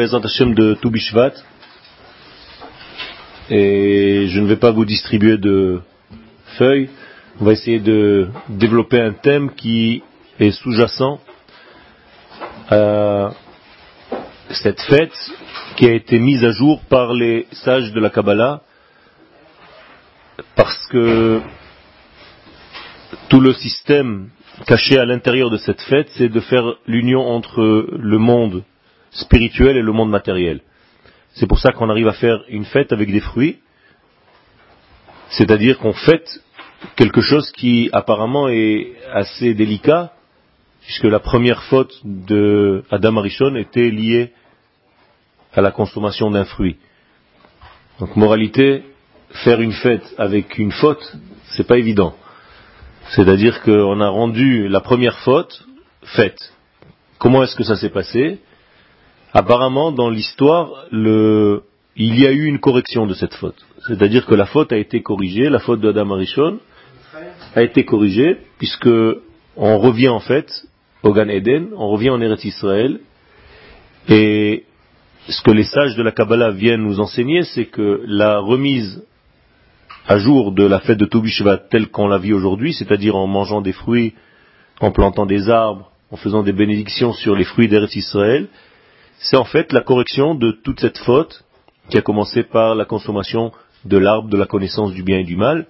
Bezat Hashem de Toubishvat. Et je ne vais pas vous distribuer de feuilles. On va essayer de développer un thème qui est sous-jacent à cette fête qui a été mise à jour par les sages de la Kabbalah parce que tout le système caché à l'intérieur de cette fête, c'est de faire l'union entre le monde spirituel et le monde matériel. C'est pour ça qu'on arrive à faire une fête avec des fruits, c'est-à-dire qu'on fête quelque chose qui apparemment est assez délicat, puisque la première faute de Adam était liée à la consommation d'un fruit. Donc moralité, faire une fête avec une faute, c'est pas évident. C'est-à-dire qu'on a rendu la première faute faite. Comment est-ce que ça s'est passé? Apparemment, dans l'histoire, il y a eu une correction de cette faute. C'est-à-dire que la faute a été corrigée, la faute d'Adam Arishon a été corrigée, puisque on revient en fait au Gan Eden, on revient en Eretz Israël, et ce que les sages de la Kabbalah viennent nous enseigner, c'est que la remise à jour de la fête de Toubishvat telle qu'on la vit aujourd'hui, c'est-à-dire en mangeant des fruits, en plantant des arbres, en faisant des bénédictions sur les fruits d'Eretz Israël, c'est en fait la correction de toute cette faute qui a commencé par la consommation de l'arbre de la connaissance du bien et du mal.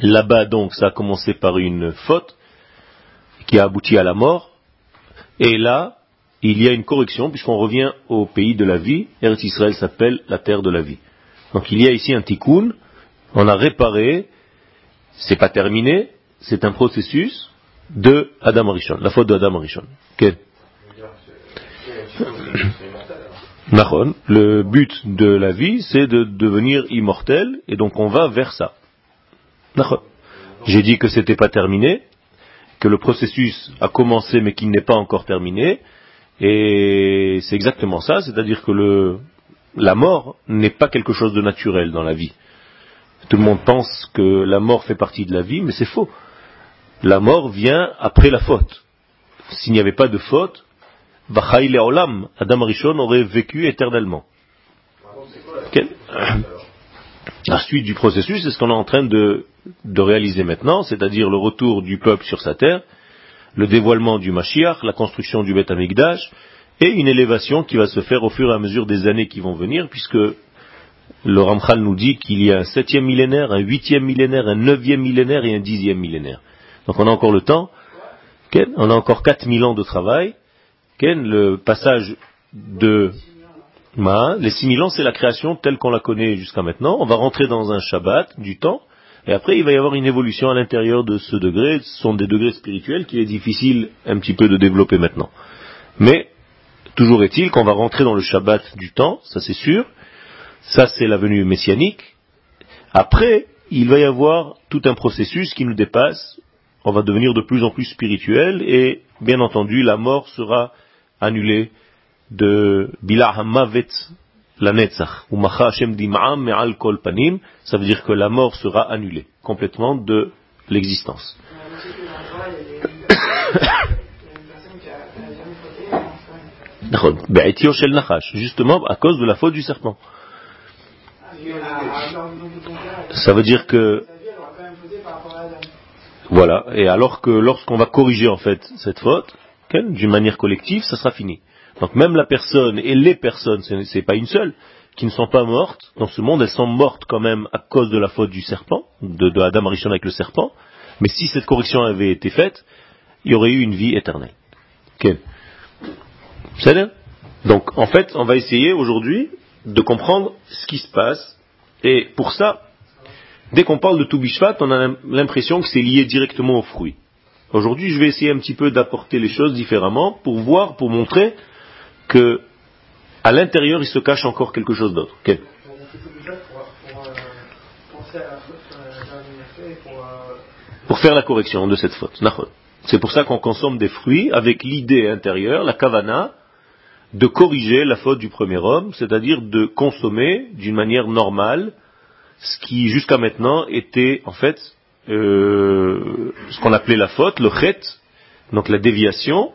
Là-bas donc ça a commencé par une faute qui a abouti à la mort. Et là, il y a une correction puisqu'on revient au pays de la vie. Eretz Israël s'appelle la terre de la vie. Donc il y a ici un tikkun on a réparé, c'est pas terminé, c'est un processus de Adam Arishon, la faute de Adam Arishon. Le but de la vie, c'est de devenir immortel, et donc on va vers ça. J'ai dit que c'était pas terminé, que le processus a commencé mais qu'il n'est pas encore terminé, et c'est exactement ça, c'est-à-dire que la mort n'est pas quelque chose de naturel dans la vie. Tout le monde pense que la mort fait partie de la vie, mais c'est faux. La mort vient après la faute. S'il n'y avait pas de faute, Olam, Adam Rishon aurait vécu éternellement. La suite du processus, c'est ce qu'on est en train de, réaliser maintenant, c'est-à-dire le retour du peuple sur sa terre, le dévoilement du Mashiach, la construction du Beth Amikdash, et une élévation qui va se faire au fur et à mesure des années qui vont venir, puisque le Ramchal nous dit qu'il y a un septième millénaire, un huitième millénaire, un neuvième millénaire et un dixième millénaire. Donc on a encore le temps, on a encore quatre mille ans de travail. Le passage de les six mille ans, c'est la création telle qu'on la connaît jusqu'à maintenant. On va rentrer dans un Shabbat du temps, et après il va y avoir une évolution à l'intérieur de ce degré. Ce sont des degrés spirituels qu'il est difficile un petit peu de développer maintenant. Mais toujours est-il qu'on va rentrer dans le Shabbat du temps, ça c'est sûr, ça, c'est la venue messianique. Après, il va y avoir tout un processus qui nous dépasse. On va devenir de plus en plus spirituel et, bien entendu, la mort sera annulée de Bilah Mavet la Netzach. Ou Hashem Me'al Kol Panim. Ça veut dire que la mort sera annulée complètement de l'existence. Justement à cause de la faute du serpent. Ça veut dire que voilà, et alors que lorsqu'on va corriger en fait cette faute, d'une manière collective, ça sera fini. Donc même la personne et les personnes, ce n'est pas une seule, qui ne sont pas mortes dans ce monde, elles sont mortes quand même à cause de la faute du serpent, de, Adam Arishon avec le serpent, mais si cette correction avait été faite, il y aurait eu une vie éternelle. Okay. C'est Donc en fait, on va essayer aujourd'hui de comprendre ce qui se passe. Et pour ça, dès qu'on parle de Toubishvat, on a l'impression que c'est lié directement aux fruits. Aujourd'hui, je vais essayer un petit peu d'apporter les choses différemment pour voir, pour montrer que à l'intérieur, il se cache encore quelque chose d'autre. Pour faire la correction de cette faute. C'est pour ça qu'on consomme des fruits avec l'idée intérieure, la kavana, de corriger la faute du premier homme, c'est-à-dire de consommer d'une manière normale ce qui jusqu'à maintenant était en fait euh, ce qu'on appelait la faute, le chet, donc la déviation,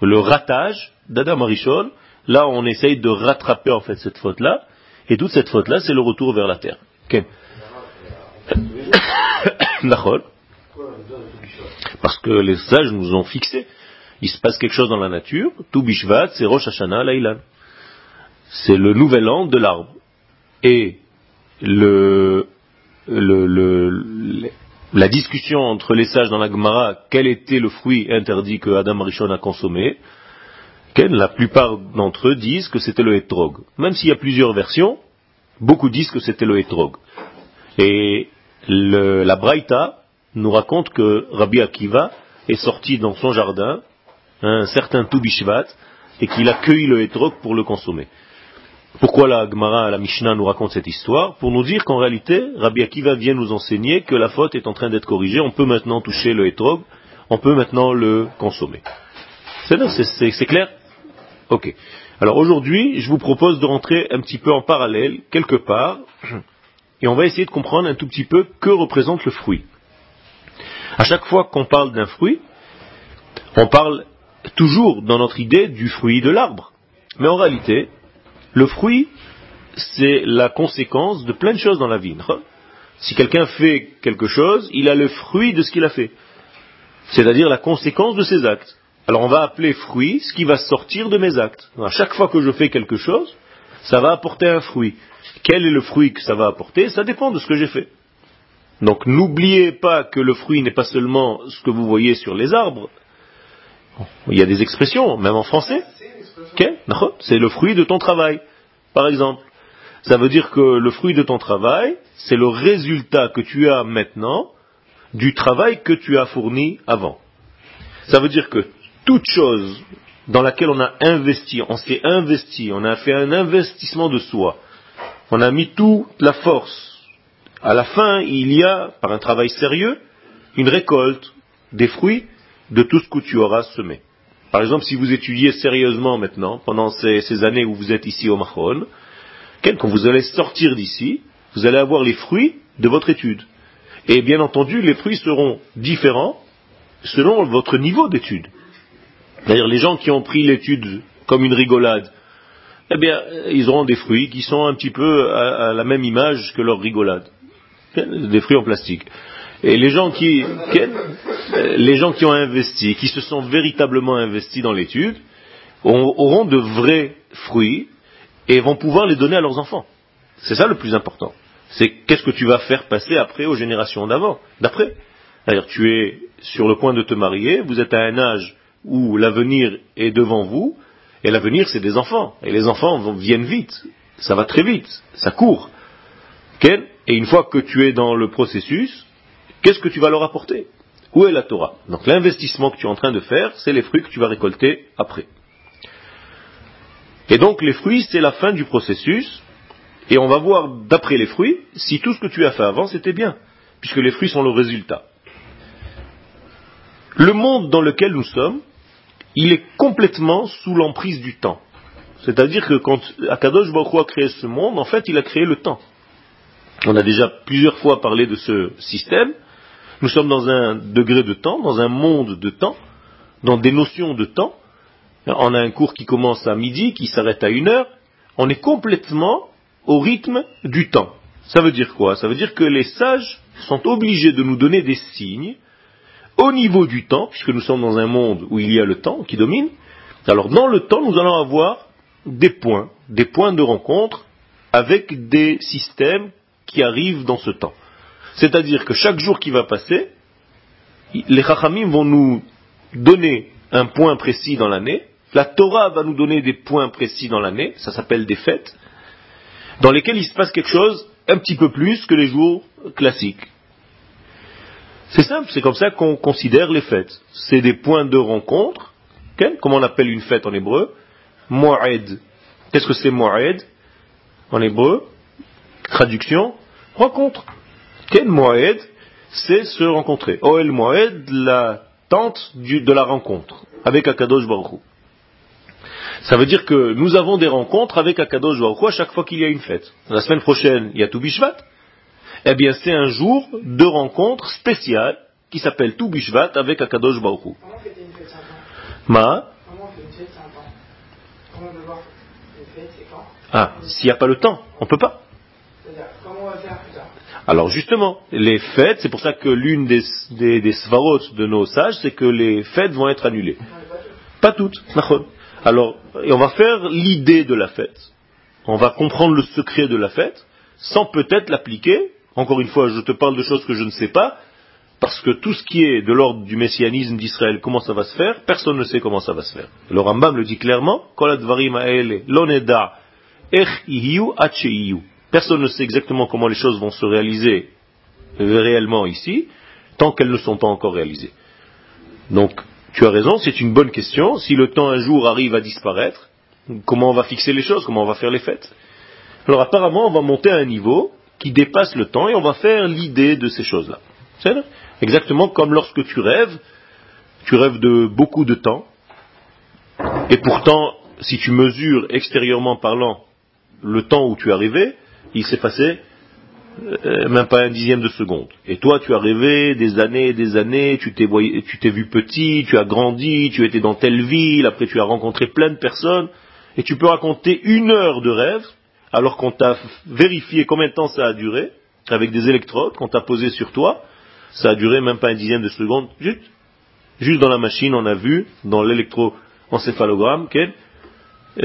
le ratage d'Adam Arishon là on essaye de rattraper en fait cette faute-là, et toute cette faute-là, c'est le retour vers la terre. Parce que les sages nous ont fixé. Il se passe quelque chose dans la nature, tout bishvat, c'est Rosh Hashanah, Laïlan. C'est le nouvel an de l'arbre. Et le, la discussion entre les sages dans la Gemara, quel était le fruit interdit que Adam Rishon a consommé, la plupart d'entre eux disent que c'était le hétrog. Même s'il y a plusieurs versions, beaucoup disent que c'était le hétrog. Et la Braïta nous raconte que Rabbi Akiva est sorti dans son jardin un certain Toubishvat et qu'il a cueilli le hétrog pour le consommer. Pourquoi la Gemara, la Mishnah nous raconte cette histoire Pour nous dire qu'en réalité, Rabbi Akiva vient nous enseigner que la faute est en train d'être corrigée, on peut maintenant toucher le hétrog, on peut maintenant le consommer. C'est clair? Ok. Alors aujourd'hui, je vous propose de rentrer un petit peu en parallèle, quelque part, et on va essayer de comprendre un tout petit peu que représente le fruit. À chaque fois qu'on parle d'un fruit, on parle toujours dans notre idée du fruit de l'arbre. Mais en réalité, le fruit, c'est la conséquence de plein de choses dans la vie. Si quelqu'un fait quelque chose, il a le fruit de ce qu'il a fait. C'est-à-dire la conséquence de ses actes. Alors on va appeler fruit ce qui va sortir de mes actes. À chaque fois que je fais quelque chose, ça va apporter un fruit. Quel est le fruit que ça va apporter Ça dépend de ce que j'ai fait. Donc n'oubliez pas que le fruit n'est pas seulement ce que vous voyez sur les arbres. Il y a des expressions, même en français. C'est le fruit de ton travail, par exemple. Ça veut dire que le fruit de ton travail, c'est le résultat que tu as maintenant du travail que tu as fourni avant. Ça veut dire que toute chose dans laquelle on a investi, on s'est investi, on a fait un investissement de soi, on a mis toute la force. À la fin, il y a, par un travail sérieux, une récolte des fruits de tout ce que tu auras semé. Par exemple, si vous étudiez sérieusement maintenant, pendant ces, années où vous êtes ici au Mahon, quand vous allez sortir d'ici, vous allez avoir les fruits de votre étude. Et bien entendu, les fruits seront différents selon votre niveau d'étude. C'est-à-dire les gens qui ont pris l'étude comme une rigolade, eh bien, ils auront des fruits qui sont un petit peu à, la même image que leur rigolade. Des fruits en plastique. Et les gens qui, les gens qui ont investi, qui se sont véritablement investis dans l'étude, auront de vrais fruits et vont pouvoir les donner à leurs enfants. C'est ça le plus important. C'est qu'est-ce que tu vas faire passer après aux générations d'avant, d'après. Tu es sur le point de te marier, vous êtes à un âge où l'avenir est devant vous, et l'avenir c'est des enfants. Et les enfants viennent vite, ça va très vite, ça court. Et une fois que tu es dans le processus, qu'est-ce que tu vas leur apporter? Où est la Torah? Donc l'investissement que tu es en train de faire, c'est les fruits que tu vas récolter après. Et donc les fruits, c'est la fin du processus, et on va voir d'après les fruits si tout ce que tu as fait avant c'était bien, puisque les fruits sont le résultat. Le monde dans lequel nous sommes, il est complètement sous l'emprise du temps. C'est-à-dire que quand Akadosh Baruch a créé ce monde, en fait, il a créé le temps. On a déjà plusieurs fois parlé de ce système. Nous sommes dans un degré de temps, dans un monde de temps, dans des notions de temps. On a un cours qui commence à midi, qui s'arrête à une heure. On est complètement au rythme du temps. Ça veut dire quoi? Ça veut dire que les sages sont obligés de nous donner des signes au niveau du temps, puisque nous sommes dans un monde où il y a le temps qui domine, alors dans le temps, nous allons avoir des points, des points de rencontre avec des systèmes qui arrivent dans ce temps. C'est-à-dire que chaque jour qui va passer, les Chachamim vont nous donner un point précis dans l'année, la Torah va nous donner des points précis dans l'année, ça s'appelle des fêtes, dans lesquelles il se passe quelque chose un petit peu plus que les jours classiques. C'est simple, c'est comme ça qu'on considère les fêtes. C'est des points de rencontre. Comment on appelle une fête en hébreu Mo'ed. Qu'est-ce que c'est Mo'ed? En hébreu Traduction rencontre. Quel Mo'ed C'est se rencontrer. Oel Mo'ed, la tente de la rencontre avec Akadosh Baruch ça veut dire que nous avons des rencontres avec Akadosh Baruch à chaque fois qu'il y a une fête. La semaine prochaine, il y a Toubishvat. Eh bien c'est un jour de rencontre spéciale qui s'appelle Toubishvat avec Akadosh Baruch Ma? Ah, s'il n'y a pas le temps, on ne peut pas. Comment on va faire Alors justement, les fêtes, c'est pour ça que l'une des, des, de nos sages, c'est que les fêtes vont être annulées. Pas toutes. Alors, on va faire l'idée de la fête. On va comprendre le secret de la fête, sans peut-être l'appliquer. Encore une fois, je te parle de choses que je ne sais pas, parce que tout ce qui est de l'ordre du messianisme d'Israël, comment ça va se faire, personne ne sait comment ça va se faire. Le Rambam le dit clairement, Personne ne sait exactement comment les choses vont se réaliser réellement ici, tant qu'elles ne sont pas encore réalisées. Donc, tu as raison, c'est une bonne question. Si le temps un jour arrive à disparaître, comment on va fixer les choses, comment on va faire les fêtes? Alors apparemment, on va monter à un niveau qui dépasse le temps et on va faire l'idée de ces choses-là. Exactement comme lorsque tu rêves, tu rêves de beaucoup de temps, et pourtant, si tu mesures extérieurement parlant le temps où tu es arrivé, il s'est euh, même pas un dixième de seconde. Et toi, tu as rêvé des années et des années, tu t'es, vu petit, tu as grandi, tu étais dans telle ville, après tu as rencontré plein de personnes, et tu peux raconter une heure de rêve, alors qu'on t'a vérifié combien de temps ça a duré, avec des électrodes qu'on t'a posé sur toi, ça a duré même pas un dixième de seconde, juste, juste dans la machine, on a vu, dans l'électroencéphalogramme,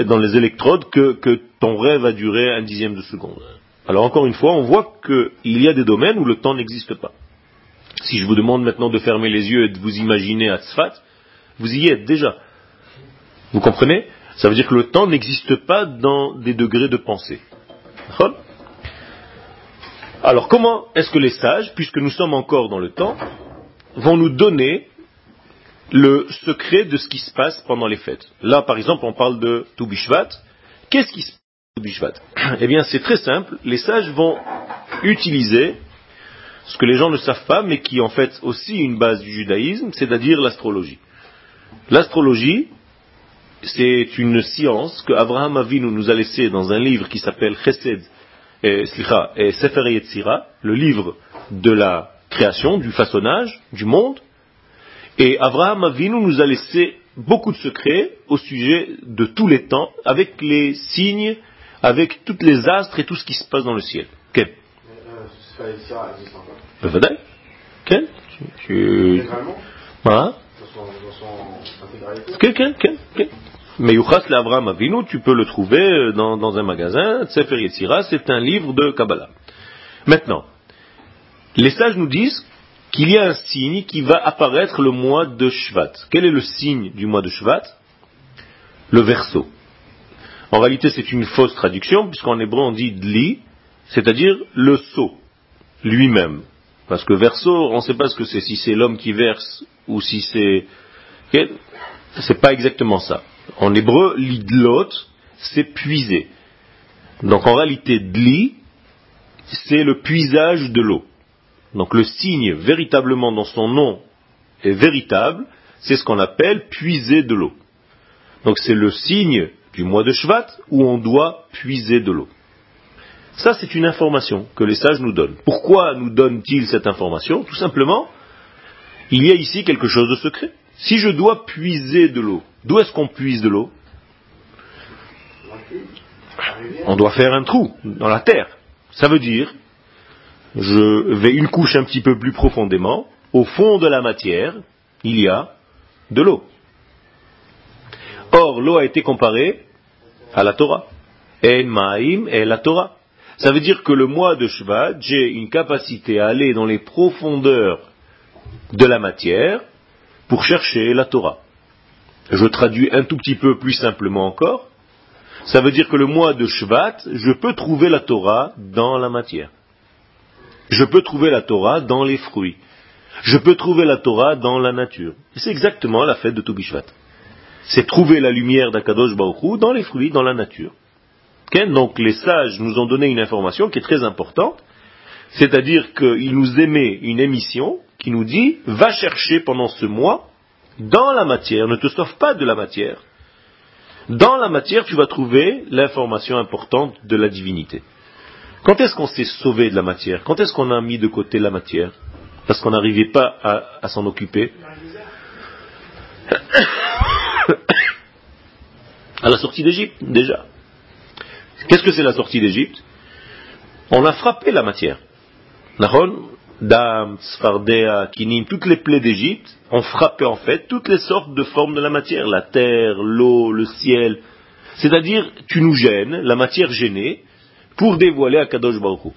dans les électrodes, que ton rêve a duré un dixième de seconde. Alors encore une fois, on voit qu'il y a des domaines où le temps n'existe pas. Si je vous demande maintenant de fermer les yeux et de vous imaginer à Tzfat, vous y êtes déjà. Vous comprenez? Ça veut dire que le temps n'existe pas dans des degrés de pensée. Alors comment est-ce que les sages, puisque nous sommes encore dans le temps, vont nous donner le secret de ce qui se passe pendant les fêtes? Là, par exemple, on parle de Toubishvat. Qu'est-ce qui se Eh bien, c'est très simple. Les sages vont utiliser ce que les gens ne savent pas, mais qui est en fait aussi une base du judaïsme, c'est-à-dire l'astrologie. L'astrologie, c'est une science que Abraham Avinu nous a laissée dans un livre qui s'appelle Chesed et, Sefer Yetzira, le livre de la création, du façonnage, du monde. Et Abraham Avinu nous a laissé beaucoup de secrets au sujet de tous les temps, avec les signes, avec toutes les astres et tout ce qui se passe dans le ciel. Quel Quel Tu... Hein Quel Quel Quel mais Yuchas l'Avram Avinu, tu peux le trouver euh, dans, un magasin. Sefer Yetzira, c'est un livre de Kabbalah. Maintenant, les sages nous disent qu'il y a un signe qui va apparaître le mois de Shvat. Quel est le signe du mois de Shvat? Le verso. En réalité, c'est une fausse traduction, puisqu'en hébreu on dit dli, c'est-à-dire le sceau lui-même. Parce que verso, on ne sait pas ce que c'est, si c'est l'homme qui verse ou si c'est. C'est pas exactement ça. En hébreu, l'idlot, c'est puiser. Donc en réalité, dli, c'est le puisage de l'eau. Donc le signe véritablement dans son nom est véritable, c'est ce qu'on appelle puiser de l'eau. Donc c'est le signe du mois de Shvat où on doit puiser de l'eau. Ça, c'est une information que les sages nous donnent. Pourquoi nous donnent-ils cette information? Tout simplement, il y a ici quelque chose de secret. Si je dois puiser de l'eau, d'où est-ce qu'on puise de l'eau? On doit faire un trou dans la terre. Ça veut dire, je vais une couche un petit peu plus profondément, au fond de la matière, il y a de l'eau. Or, l'eau a été comparée à la Torah. En Ma'im et la Torah. Ça veut dire que le mois de Shvat, j'ai une capacité à aller dans les profondeurs de la matière pour chercher la Torah. Je traduis un tout petit peu plus simplement encore. Ça veut dire que le mois de Shvat, je peux trouver la Torah dans la matière. Je peux trouver la Torah dans les fruits. Je peux trouver la Torah dans la nature. C'est exactement la fête de Toubishvat. C'est trouver la lumière d'Akadosh Baruch dans les fruits, dans la nature. Donc les sages nous ont donné une information qui est très importante, c'est-à-dire qu'ils nous émettent une émission qui nous dit va chercher pendant ce mois dans la matière, ne te sauve pas de la matière. Dans la matière, tu vas trouver l'information importante de la divinité. Quand est-ce qu'on s'est sauvé de la matière? Quand est-ce qu'on a mis de côté la matière? Parce qu'on n'arrivait pas à, s'en occuper À la sortie d'Égypte, déjà. Qu'est-ce que c'est la sortie d'Égypte? On a frappé la matière. Dam, Sfardea, Kinim, toutes les plaies d'Égypte ont frappé en fait toutes les sortes de formes de la matière, la terre, l'eau, le ciel. C'est-à-dire, tu nous gênes, la matière gênée, pour dévoiler à Kadosh Baruch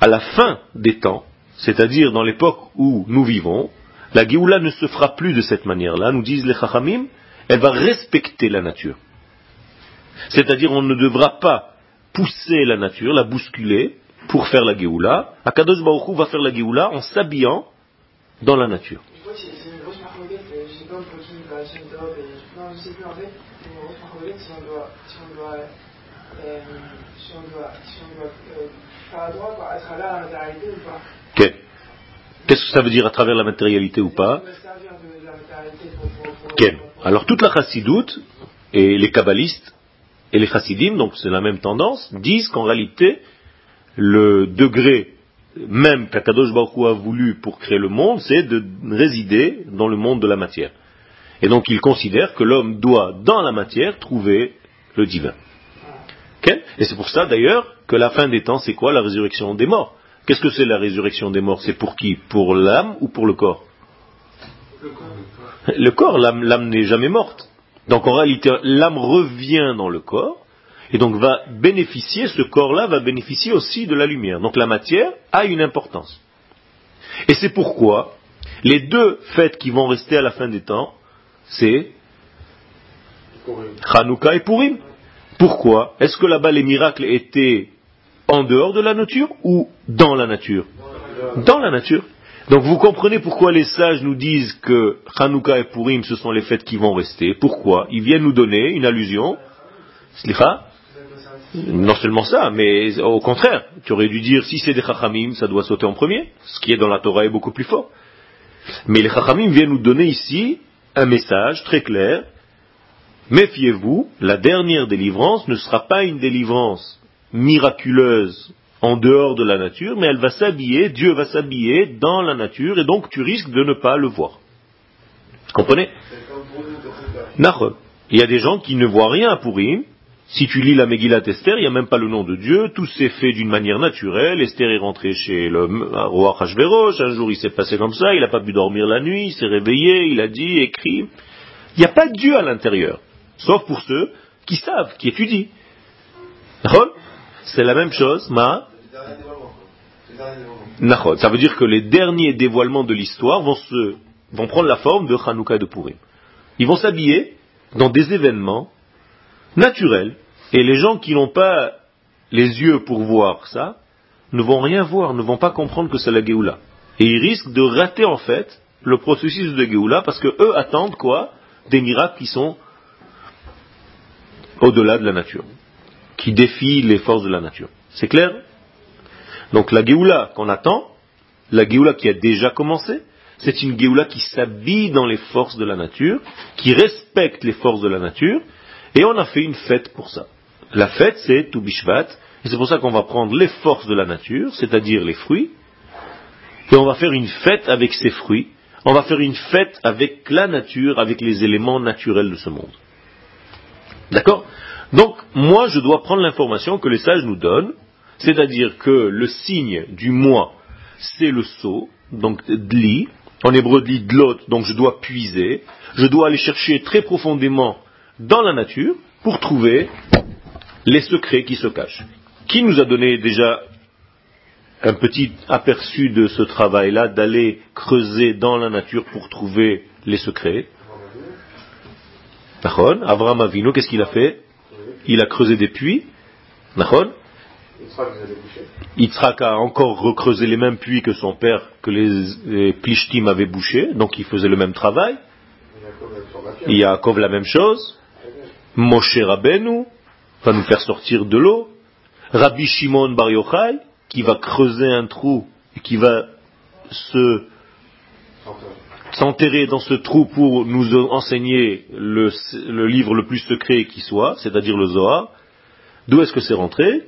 À la fin des temps, c'est-à-dire dans l'époque où nous vivons, la Géoula ne se fera plus de cette manière-là, nous disent les Chachamim, elle va respecter la nature. C'est-à-dire on ne devra pas pousser la nature, la bousculer, pour faire la Géoula. Akadosh Baruch va faire la Géoula en s'habillant dans la nature. C'est Qu'est-ce que ça veut dire à travers la matérialité ou pas. Alors toute la chassidoute et les kabbalistes et les chassidim, donc c'est la même tendance, disent qu'en réalité, le degré même qu'Akadosh Baruch a voulu pour créer le monde, c'est de résider dans le monde de la matière. Et donc il considère que l'homme doit, dans la matière, trouver le divin. Et c'est pour ça d'ailleurs que la fin des temps, c'est quoi? La résurrection des morts. Qu'est-ce que c'est la résurrection des morts? C'est pour qui? Pour l'âme ou pour le corps? Le corps, l'âme n'est jamais morte. Donc en réalité, l'âme revient dans le corps, et donc va bénéficier, ce corps-là va bénéficier aussi de la lumière. Donc la matière a une importance. Et c'est pourquoi les deux fêtes qui vont rester à la fin des temps, c'est Hanouka et Purim. Pourquoi? Est-ce que là-bas les miracles étaient en dehors de la nature ou dans la nature? Dans la nature. Donc vous comprenez pourquoi les sages nous disent que Hanouka et Purim ce sont les fêtes qui vont rester. Pourquoi? Ils viennent nous donner une allusion. Non seulement ça, mais au contraire, tu aurais dû dire si c'est des chachamim, ça doit sauter en premier. Ce qui est dans la Torah est beaucoup plus fort. Mais les chachamim viennent nous donner ici un message très clair. Méfiez-vous, la dernière délivrance ne sera pas une délivrance miraculeuse en dehors de la nature, mais elle va s'habiller, Dieu va s'habiller dans la nature, et donc tu risques de ne pas le voir. Comprenez? Il y a des gens qui ne voient rien à Purim, si tu lis la Megillat Esther, il n'y a même pas le nom de Dieu, tout s'est fait d'une manière naturelle, Esther est rentré chez le roi Hachverosh, un jour il s'est passé comme ça, il n'a pas pu dormir la nuit, il s'est réveillé, il a dit, écrit. Il n'y a pas de Dieu à l'intérieur, sauf pour ceux qui savent, qui étudient. C'est la même chose, ma Ça veut dire que les derniers dévoilements de l'histoire vont, vont prendre la forme de Hanouka et de Purim. Ils vont s'habiller dans des événements naturel. Et les gens qui n'ont pas les yeux pour voir ça, ne vont rien voir, ne vont pas comprendre que c'est la Géoula. Et ils risquent de rater en fait le processus de Géoula parce que eux attendent quoi Des miracles qui sont au-delà de la nature, qui défient les forces de la nature. C'est clair? Donc la Géoula qu'on attend, la Géoula qui a déjà commencé, c'est une Géoula qui s'habille dans les forces de la nature, qui respecte les forces de la nature, et on a fait une fête pour ça. La fête, c'est Toubishvat, et c'est pour ça qu'on va prendre les forces de la nature, c'est-à-dire les fruits, et on va faire une fête avec ces fruits, on va faire une fête avec la nature, avec les éléments naturels de ce monde. D'accord? Donc, moi, je dois prendre l'information que les sages nous donnent, c'est-à-dire que le signe du mois, c'est le seau, donc dli, en hébreu dli dlot, donc je dois puiser, je dois aller chercher très profondément dans la nature pour trouver les secrets qui se cachent. Qui nous a donné déjà un petit aperçu de ce travail-là, d'aller creuser dans la nature pour trouver les secrets? Avram Avinu, qu'est-ce qu'il a fait? Il a creusé des puits. Yitzhak a encore recreusé les mêmes puits que son père, que les, Plishtim avaient bouchés, donc il faisait le même travail. Yaakov la même chose. Moshe Rabbeinu va nous faire sortir de l'eau. Rabbi Shimon Bar Yochai, qui va creuser un trou et qui va se s'enterrer dans ce trou pour nous enseigner le, livre le plus secret qui soit, c'est-à-dire le Zohar. D'où est-ce que c'est rentré?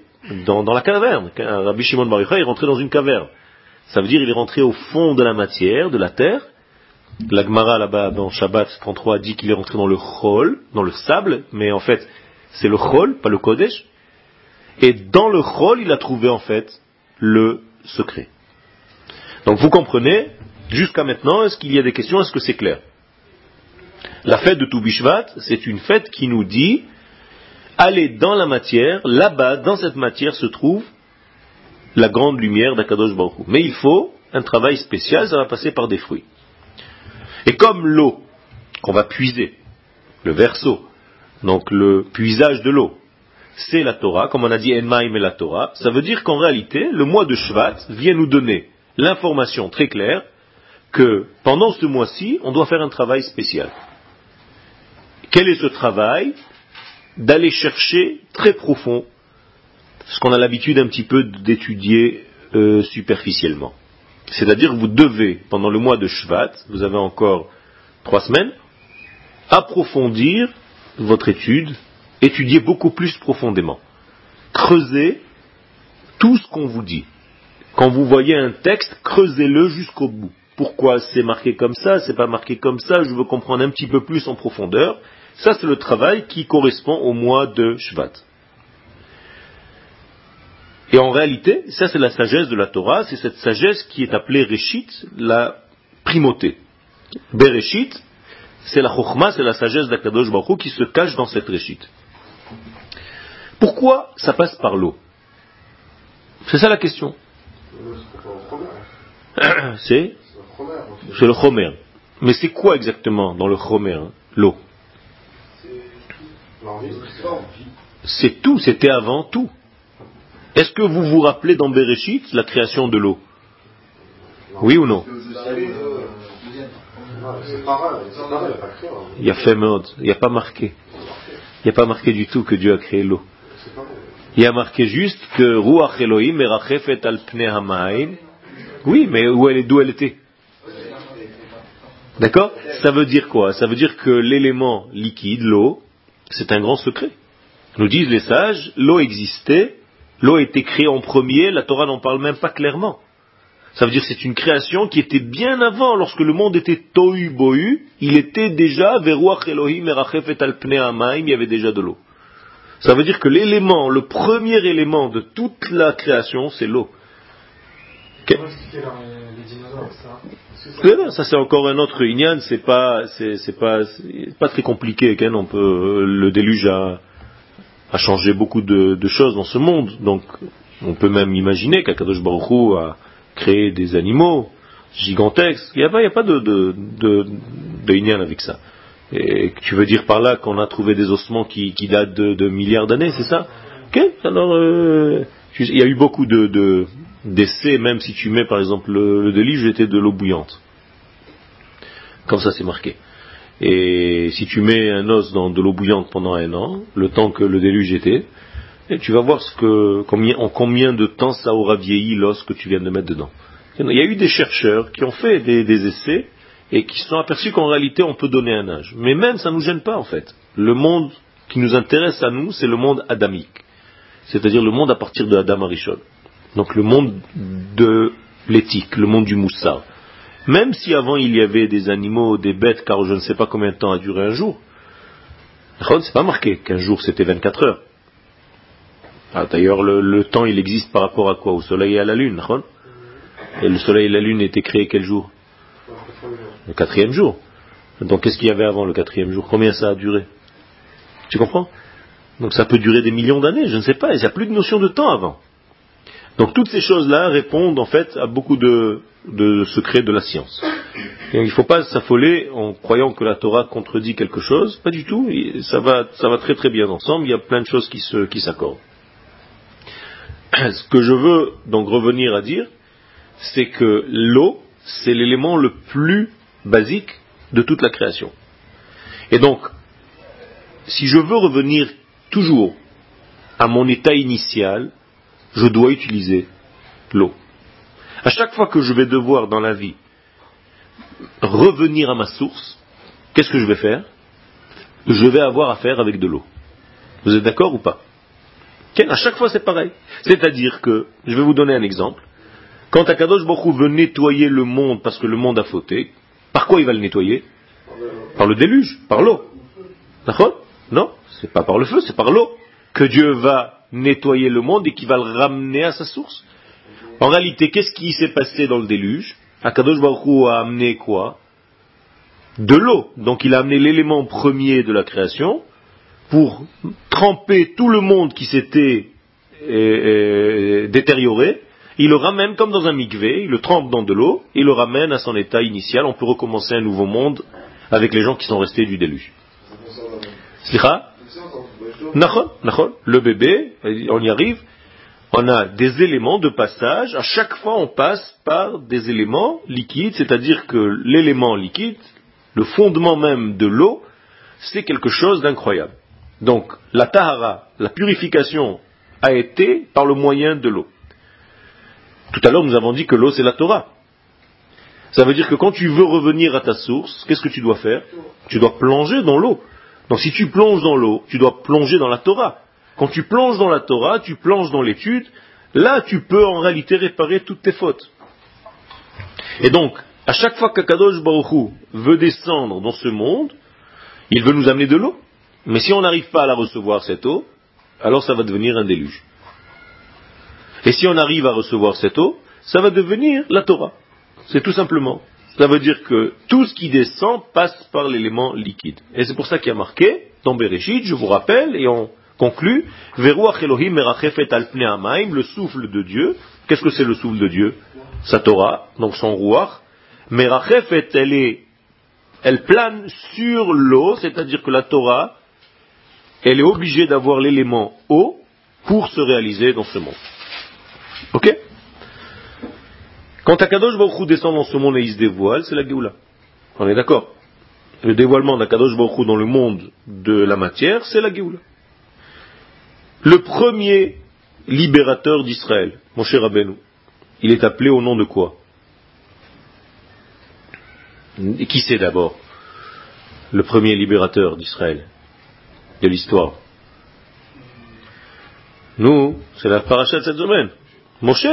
Dans, la caverne. Rabbi Shimon Bar est rentré dans une caverne. Ça veut dire qu'il est rentré au fond de la matière, de la terre, la Gemara là-bas dans Shabbat 33 dit qu'il est rentré dans le chol, dans le sable, mais en fait c'est le chol, pas le kodesh. Et dans le chol, il a trouvé en fait le secret. Donc vous comprenez, jusqu'à maintenant, est-ce qu'il y a des questions? Est-ce que c'est clair? La fête de Toubishvat, c'est une fête qui nous dit allez dans la matière, là-bas, dans cette matière se trouve la grande lumière d'Akadosh Baruch Mais il faut un travail spécial, ça va passer par des fruits. Et comme l'eau qu'on va puiser, le verso, donc le puisage de l'eau, c'est la Torah, comme on a dit Enmaim et la Torah, ça veut dire qu'en réalité, le mois de Shvat vient nous donner l'information très claire que pendant ce mois-ci, on doit faire un travail spécial. Quel est ce travail D'aller chercher très profond ce qu'on a l'habitude un petit peu d'étudier euh, superficiellement. C'est-à-dire que vous devez, pendant le mois de Shvat, vous avez encore trois semaines, approfondir votre étude, étudier beaucoup plus profondément, creuser tout ce qu'on vous dit. Quand vous voyez un texte, creusez-le jusqu'au bout. Pourquoi c'est marqué comme ça, c'est pas marqué comme ça, je veux comprendre un petit peu plus en profondeur. Ça, c'est le travail qui correspond au mois de Shvat. Et en réalité, ça c'est la sagesse de la Torah, c'est cette sagesse qui est appelée Réchit, la primauté. Bereshit, c'est la Chokhmah, c'est la sagesse d'Akadosh Baruch qui se cache dans cette Réchit. Pourquoi ça passe par l'eau? C'est ça la question. C'est C'est le Chomer. Mais c'est quoi exactement dans le Chomer, hein, l'eau? C'est tout, c'était avant tout. Est-ce que vous vous rappelez dans Bereshit la création de l'eau? Oui ou non? Il y a fait mode, il n'y a pas marqué. Il n'y a pas marqué du tout que Dieu a créé l'eau. Il y a marqué juste que Ruach Elohim erachefet al pnei Oui, mais où elle, d'où elle était? D'accord? Ça veut dire quoi? Ça veut dire que l'élément liquide, l'eau, c'est un grand secret. Nous disent les sages, l'eau existait L'eau a été créée en premier, la Torah n'en parle même pas clairement. Ça veut dire que c'est une création qui était bien avant, lorsque le monde était tohu bohu, il était déjà veruach Elohim erachef al il y avait déjà de l'eau. Ça veut dire que l'élément, le premier élément de toute la création, c'est l'eau. Ça c'est encore un autre inyan, c'est pas, c'est pas, pas très compliqué. On peut, euh, le déluge a, a changé beaucoup de, choses dans ce monde. Donc, on peut même imaginer qu'Akadosh Baruch a créé des animaux gigantesques. Il n'y a pas, a pas de, de, de, avec ça. Et tu veux dire par là qu'on a trouvé des ossements qui, datent de, milliards d'années, c'est ça? Ok, alors euh, il y a eu beaucoup de, d'essais, même si tu mets par exemple le, le déluge, était de l'eau bouillante. Comme ça c'est marqué. Et si tu mets un os dans de l'eau bouillante pendant un an, le temps que le déluge était, et tu vas voir ce que, en combien de temps ça aura vieilli l'os que tu viens de mettre dedans. Il y a eu des chercheurs qui ont fait des, essais et qui se sont aperçus qu'en réalité on peut donner un âge. Mais même ça ne nous gêne pas en fait. Le monde qui nous intéresse à nous, c'est le monde adamique. C'est-à-dire le monde à partir de Adam Arishon. Donc le monde de l'éthique, le monde du moussard. Même si avant il y avait des animaux, des bêtes, car je ne sais pas combien de temps a duré un jour. C'est pas marqué qu'un jour c'était 24 heures. Ah, d'ailleurs, le, temps il existe par rapport à quoi? Au soleil et à la lune. Et le soleil et la lune étaient créés quel jour? Le quatrième jour. Donc qu'est-ce qu'il y avait avant le quatrième jour? Combien ça a duré? Tu comprends? Donc ça peut durer des millions d'années, je ne sais pas. Il n'y a plus de notion de temps avant. Donc toutes ces choses-là répondent en fait à beaucoup de, secrets de la science. il ne faut pas s'affoler en croyant que la Torah contredit quelque chose, pas du tout, ça va, ça va très très bien ensemble, il y a plein de choses qui, qui s'accordent. Ce que je veux donc revenir à dire, c'est que l'eau, c'est l'élément le plus basique de toute la création. Et donc, si je veux revenir toujours à mon état initial, je dois utiliser l'eau. À chaque fois que je vais devoir dans la vie revenir à ma source, qu'est-ce que je vais faire? Je vais avoir affaire avec de l'eau. Vous êtes d'accord ou pas? À chaque fois c'est pareil. C'est-à-dire que, je vais vous donner un exemple, quand Akadosh Baruch veut nettoyer le monde parce que le monde a fauté, par quoi il va le nettoyer? Par le déluge, par l'eau. D'accord? Non, c'est pas par le feu, c'est par l'eau que Dieu va nettoyer le monde et qui va le ramener à sa source. En réalité, qu'est-ce qui s'est passé dans le déluge? Akadosh Baruch a amené quoi? De l'eau. Donc il a amené l'élément premier de la création pour tremper tout le monde qui s'était euh, euh, détérioré. Il le ramène comme dans un mikvé, il le trempe dans de l'eau, il le ramène à son état initial. On peut recommencer un nouveau monde avec les gens qui sont restés du déluge. Le bébé, on y arrive, on a des éléments de passage, à chaque fois on passe par des éléments liquides, c'est-à-dire que l'élément liquide, le fondement même de l'eau, c'est quelque chose d'incroyable. Donc la tahara, la purification, a été par le moyen de l'eau. Tout à l'heure nous avons dit que l'eau c'est la Torah. Ça veut dire que quand tu veux revenir à ta source, qu'est-ce que tu dois faire? Tu dois plonger dans l'eau. Donc si tu plonges dans l'eau, tu dois plonger dans la Torah. Quand tu plonges dans la Torah, tu plonges dans l'étude, là tu peux en réalité réparer toutes tes fautes. Et donc, à chaque fois qu'Akadosh Baruch veut descendre dans ce monde, il veut nous amener de l'eau. Mais si on n'arrive pas à la recevoir, cette eau, alors ça va devenir un déluge. Et si on arrive à recevoir cette eau, ça va devenir la Torah. C'est tout simplement. Ça veut dire que tout ce qui descend passe par l'élément liquide. Et c'est pour ça qu'il y a marqué, dans Bereshit, je vous rappelle, et on conclut, Veruach Elohim al le souffle de Dieu. Qu'est-ce que c'est le souffle de Dieu? Sa Torah, donc son Ruach. Merachefet, elle est, elle plane sur l'eau, c'est-à-dire que la Torah, elle est obligée d'avoir l'élément eau pour se réaliser dans ce monde. Quand Akadosh Baruch descend dans ce monde et il se dévoile, c'est la Géoula. On est d'accord Le dévoilement d'Akadosh Baruch dans le monde de la matière, c'est la Géoula. Le premier libérateur d'Israël, mon cher Rabbeinu, il est appelé au nom de quoi? Qui c'est d'abord? Le premier libérateur d'Israël de l'histoire Nous, c'est la paracha de cette semaine. Moshe.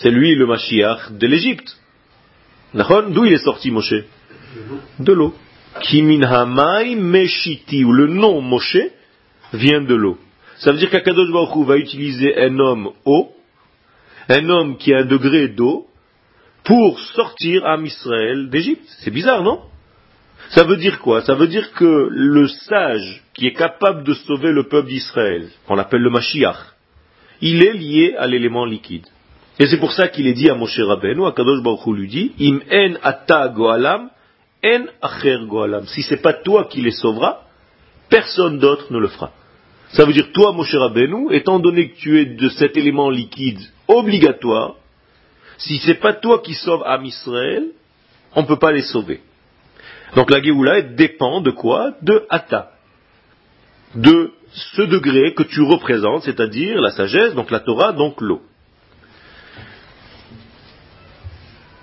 C'est lui le Mashiach de l'Égypte. D'où il est sorti Moshe? De l'eau. Kimin Meshiti, ou le nom Moshe vient de l'eau. Ça veut dire qu'Akadosh Baruch va utiliser un homme eau, un homme qui a un degré d'eau, pour sortir à Israël d'Égypte. C'est bizarre, non? Ça veut dire quoi? Ça veut dire que le sage qui est capable de sauver le peuple d'Israël, qu'on appelle le Mashiach, il est lié à l'élément liquide. Et c'est pour ça qu'il est dit à Moshe Rabbeinu, à Kadosh Baruch Hu lui dit, Im en ata goalam, en acher goalam. Si c'est pas toi qui les sauvera, personne d'autre ne le fera. Ça veut dire, toi, Moshe Rabbeinu, étant donné que tu es de cet élément liquide obligatoire, si c'est pas toi qui sauves Am Israël, on ne peut pas les sauver. Donc la Géoula dépend de quoi? De Ata. De ce degré que tu représentes, c'est-à-dire la sagesse, donc la Torah, donc l'eau.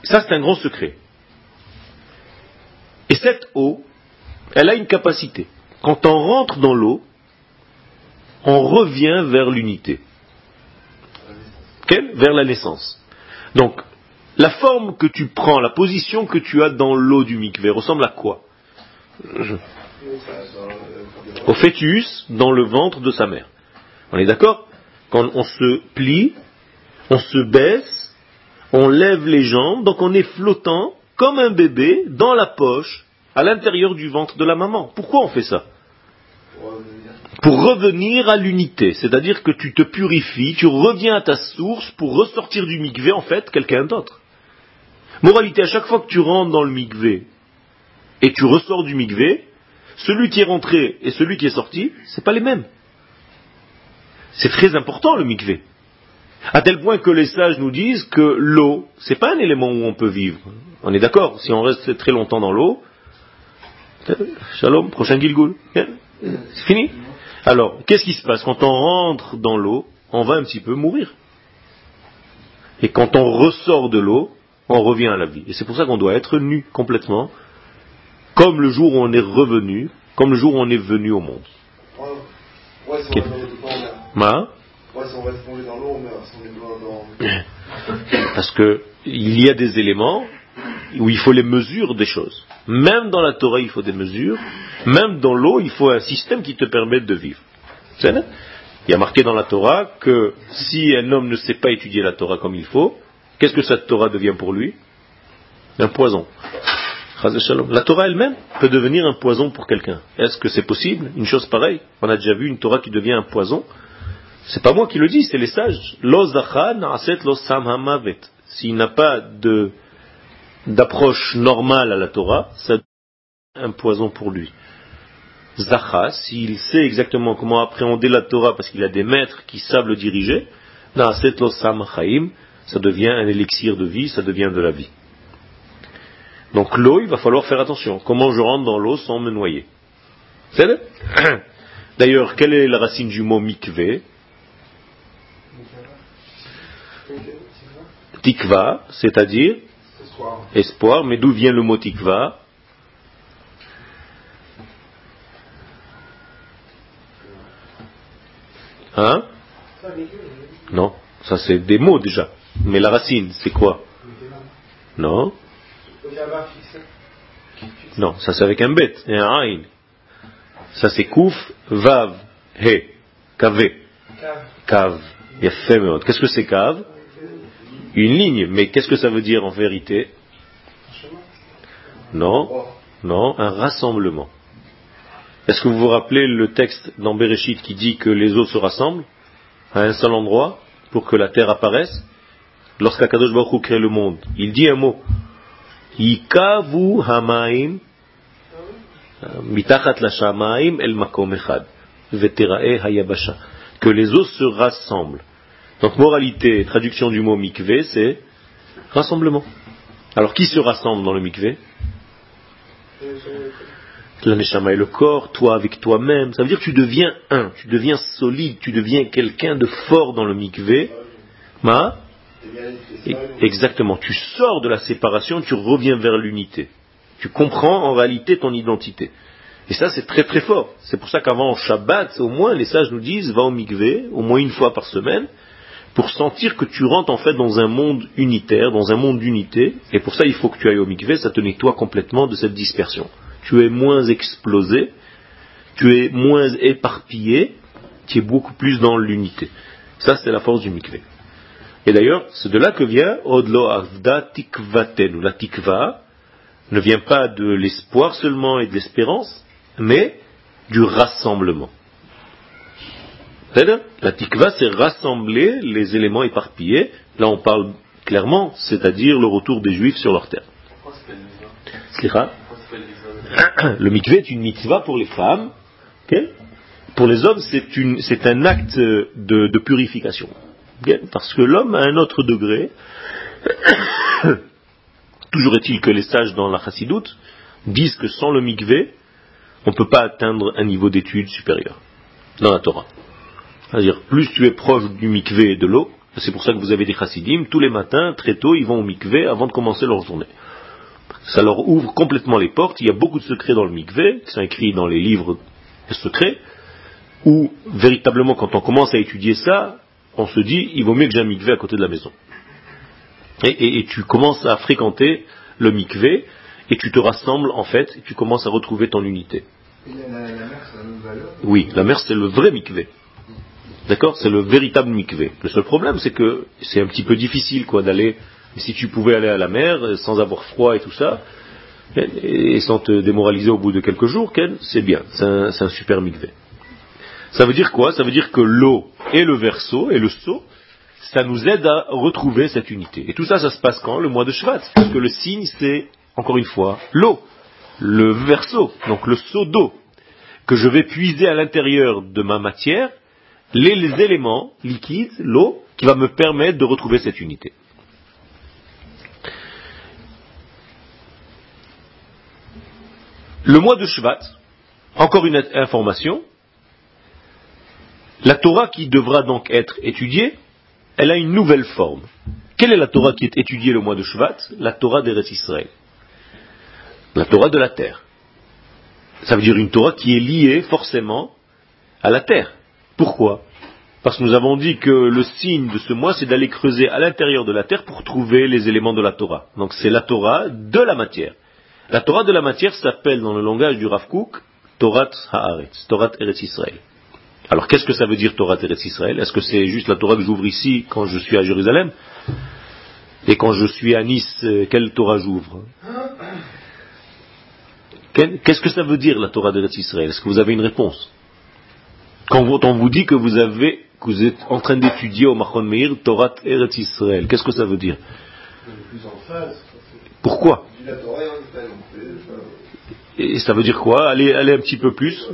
Ça, c'est un grand secret. Et cette eau, elle a une capacité. Quand on rentre dans l'eau, on revient vers l'unité. Vers la naissance. Donc, la forme que tu prends, la position que tu as dans l'eau du mikvé ressemble à quoi? Au fœtus dans le ventre de sa mère. On est d'accord? Quand on se plie, on se baisse, on lève les jambes, donc on est flottant comme un bébé dans la poche, à l'intérieur du ventre de la maman. Pourquoi on fait ça Pour revenir à l'unité, c'est-à-dire que tu te purifies, tu reviens à ta source pour ressortir du mikvé en fait quelqu'un d'autre. Moralité, à chaque fois que tu rentres dans le mikvé et tu ressors du mikvé, celui qui est rentré et celui qui est sorti, c'est pas les mêmes. C'est très important le mikvé. À tel point que les sages nous disent que l'eau, c'est pas un élément où on peut vivre. On est d'accord Si on reste très longtemps dans l'eau, shalom, prochain Gilgul. C'est fini Alors, qu'est-ce qui se passe Quand on rentre dans l'eau, on va un petit peu mourir. Et quand on ressort de l'eau, on revient à la vie. Et c'est pour ça qu'on doit être nu complètement, comme le jour où on est revenu, comme le jour où on est venu au monde. Parce que il y a des éléments où il faut les mesures des choses. Même dans la Torah, il faut des mesures. Même dans l'eau, il faut un système qui te permette de vivre. Il y a marqué dans la Torah que si un homme ne sait pas étudier la Torah comme il faut, qu'est-ce que cette Torah devient pour lui? Un poison. La Torah elle-même peut devenir un poison pour quelqu'un. Est-ce que c'est possible? Une chose pareille On a déjà vu une Torah qui devient un poison. C'est pas moi qui le dis, c'est les sages. S'il n'a pas d'approche normale à la Torah, ça devient un poison pour lui. Zacha, s'il sait exactement comment appréhender la Torah parce qu'il a des maîtres qui savent le diriger, ça devient un élixir de vie, ça devient de la vie. Donc l'eau, il va falloir faire attention. Comment je rentre dans l'eau sans me noyer? D'ailleurs, quelle est la racine du mot mikvé? Tikva, c'est-à-dire espoir. Mais d'où vient le mot tikva? Hein? Non, ça c'est des mots déjà. Mais la racine, c'est quoi? Non Non, ça c'est avec un bet et un aïn. Ça c'est kouf, vav, he, kavé. Kav. Qu'est-ce que c'est kav? Une ligne. Mais qu'est-ce que ça veut dire en vérité? Non, non, un rassemblement. Est-ce que vous vous rappelez le texte dans Bereshit qui dit que les eaux se rassemblent à un seul endroit pour que la terre apparaisse? Lorsqu'Akadosh Baruch crée le monde, il dit un mot. Yikavu hamaim mitachat la el makom echad hayabasha. Que les eaux se rassemblent. Donc moralité, traduction du mot mikvé, c'est rassemblement. Alors qui se rassemble dans le mikvé? La neshama et le corps, toi avec toi-même. Ça veut dire que tu deviens un, tu deviens solide, tu deviens quelqu'un de fort dans le mikvé. Ma? Exactement. Tu sors de la séparation, tu reviens vers l'unité. Tu comprends en réalité ton identité. Et ça, c'est très très fort. C'est pour ça qu'avant Shabbat, au moins, les sages nous disent, va au mikvé, au moins une fois par semaine, pour sentir que tu rentres en fait dans un monde unitaire, dans un monde d'unité. Et pour ça, il faut que tu ailles au mikvé, ça te nettoie complètement de cette dispersion tu es moins explosé, tu es moins éparpillé, tu es beaucoup plus dans l'unité. Ça, c'est la force du mikvé. Et d'ailleurs, c'est de là que vient Odlo Avda Tikvatenu. La tikva ne vient pas de l'espoir seulement et de l'espérance, mais du rassemblement. La tikva, c'est rassembler les éléments éparpillés. Là, on parle clairement, c'est-à-dire le retour des juifs sur leur terre. le mikvé est une mitzvah pour les femmes. pour les hommes, c'est un acte de, purification. Parce que l'homme a un autre degré. Toujours est-il que les sages dans la chassidoute disent que sans le mikvé, on ne peut pas atteindre un niveau d'étude supérieur dans la Torah. C'est-à-dire, plus tu es proche du mikvé et de l'eau, c'est pour ça que vous avez des chassidim, tous les matins, très tôt, ils vont au mikvé avant de commencer leur journée ça leur ouvre complètement les portes. Il y a beaucoup de secrets dans le mikvé, qui sont écrits dans les livres secrets, où véritablement quand on commence à étudier ça, on se dit, il vaut mieux que j'ai un mikvé à côté de la maison. Et, tu commences à fréquenter le mikvé, et tu te rassembles en fait, et tu commences à retrouver ton unité. la, mer, c'est Oui, la mer c'est le vrai mikvé. D'accord? C'est le véritable mikvé. Le seul problème, c'est que c'est un petit peu difficile quoi d'aller si tu pouvais aller à la mer euh, sans avoir froid et tout ça, et sans te démoraliser au bout de quelques jours, c'est bien, c'est un, super mikvé. Ça veut dire quoi? Ça veut dire que l'eau et le verso et le seau, ça nous aide à retrouver cette unité. Et tout ça, ça se passe quand? Le mois de Shvat. Parce que le signe, c'est, encore une fois, l'eau, le verso, donc le seau d'eau, que je vais puiser à l'intérieur de ma matière, les éléments liquides, l'eau, qui va me permettre de retrouver cette unité. Le mois de Shvat, encore une information, la Torah qui devra donc être étudiée, elle a une nouvelle forme. Quelle est la Torah qui est étudiée le mois de Shvat La Torah d'Eretz Israël. La Torah de la terre. Ça veut dire une Torah qui est liée forcément à la terre. Pourquoi? Parce que nous avons dit que le signe de ce mois, c'est d'aller creuser à l'intérieur de la terre pour trouver les éléments de la Torah. Donc c'est la Torah de la matière. La Torah de la matière s'appelle dans le langage du Rav Kook Torah Haaretz, Torah Eretz Israël. Alors qu'est-ce que ça veut dire Torah Teretz Israël Est-ce que c'est juste la Torah que j'ouvre ici quand je suis à Jérusalem? Et quand je suis à Nice, euh, quelle Torah j'ouvre? Qu'est-ce que ça veut dire la Torah Teretz Israël Est-ce que vous avez une réponse? Quand on vous dit que vous avez que vous êtes en train d'étudier au Machon Meir Torah Eretz Israël, qu'est-ce que ça veut dire Pourquoi Et ça veut dire quoi allez, allez un petit peu plus.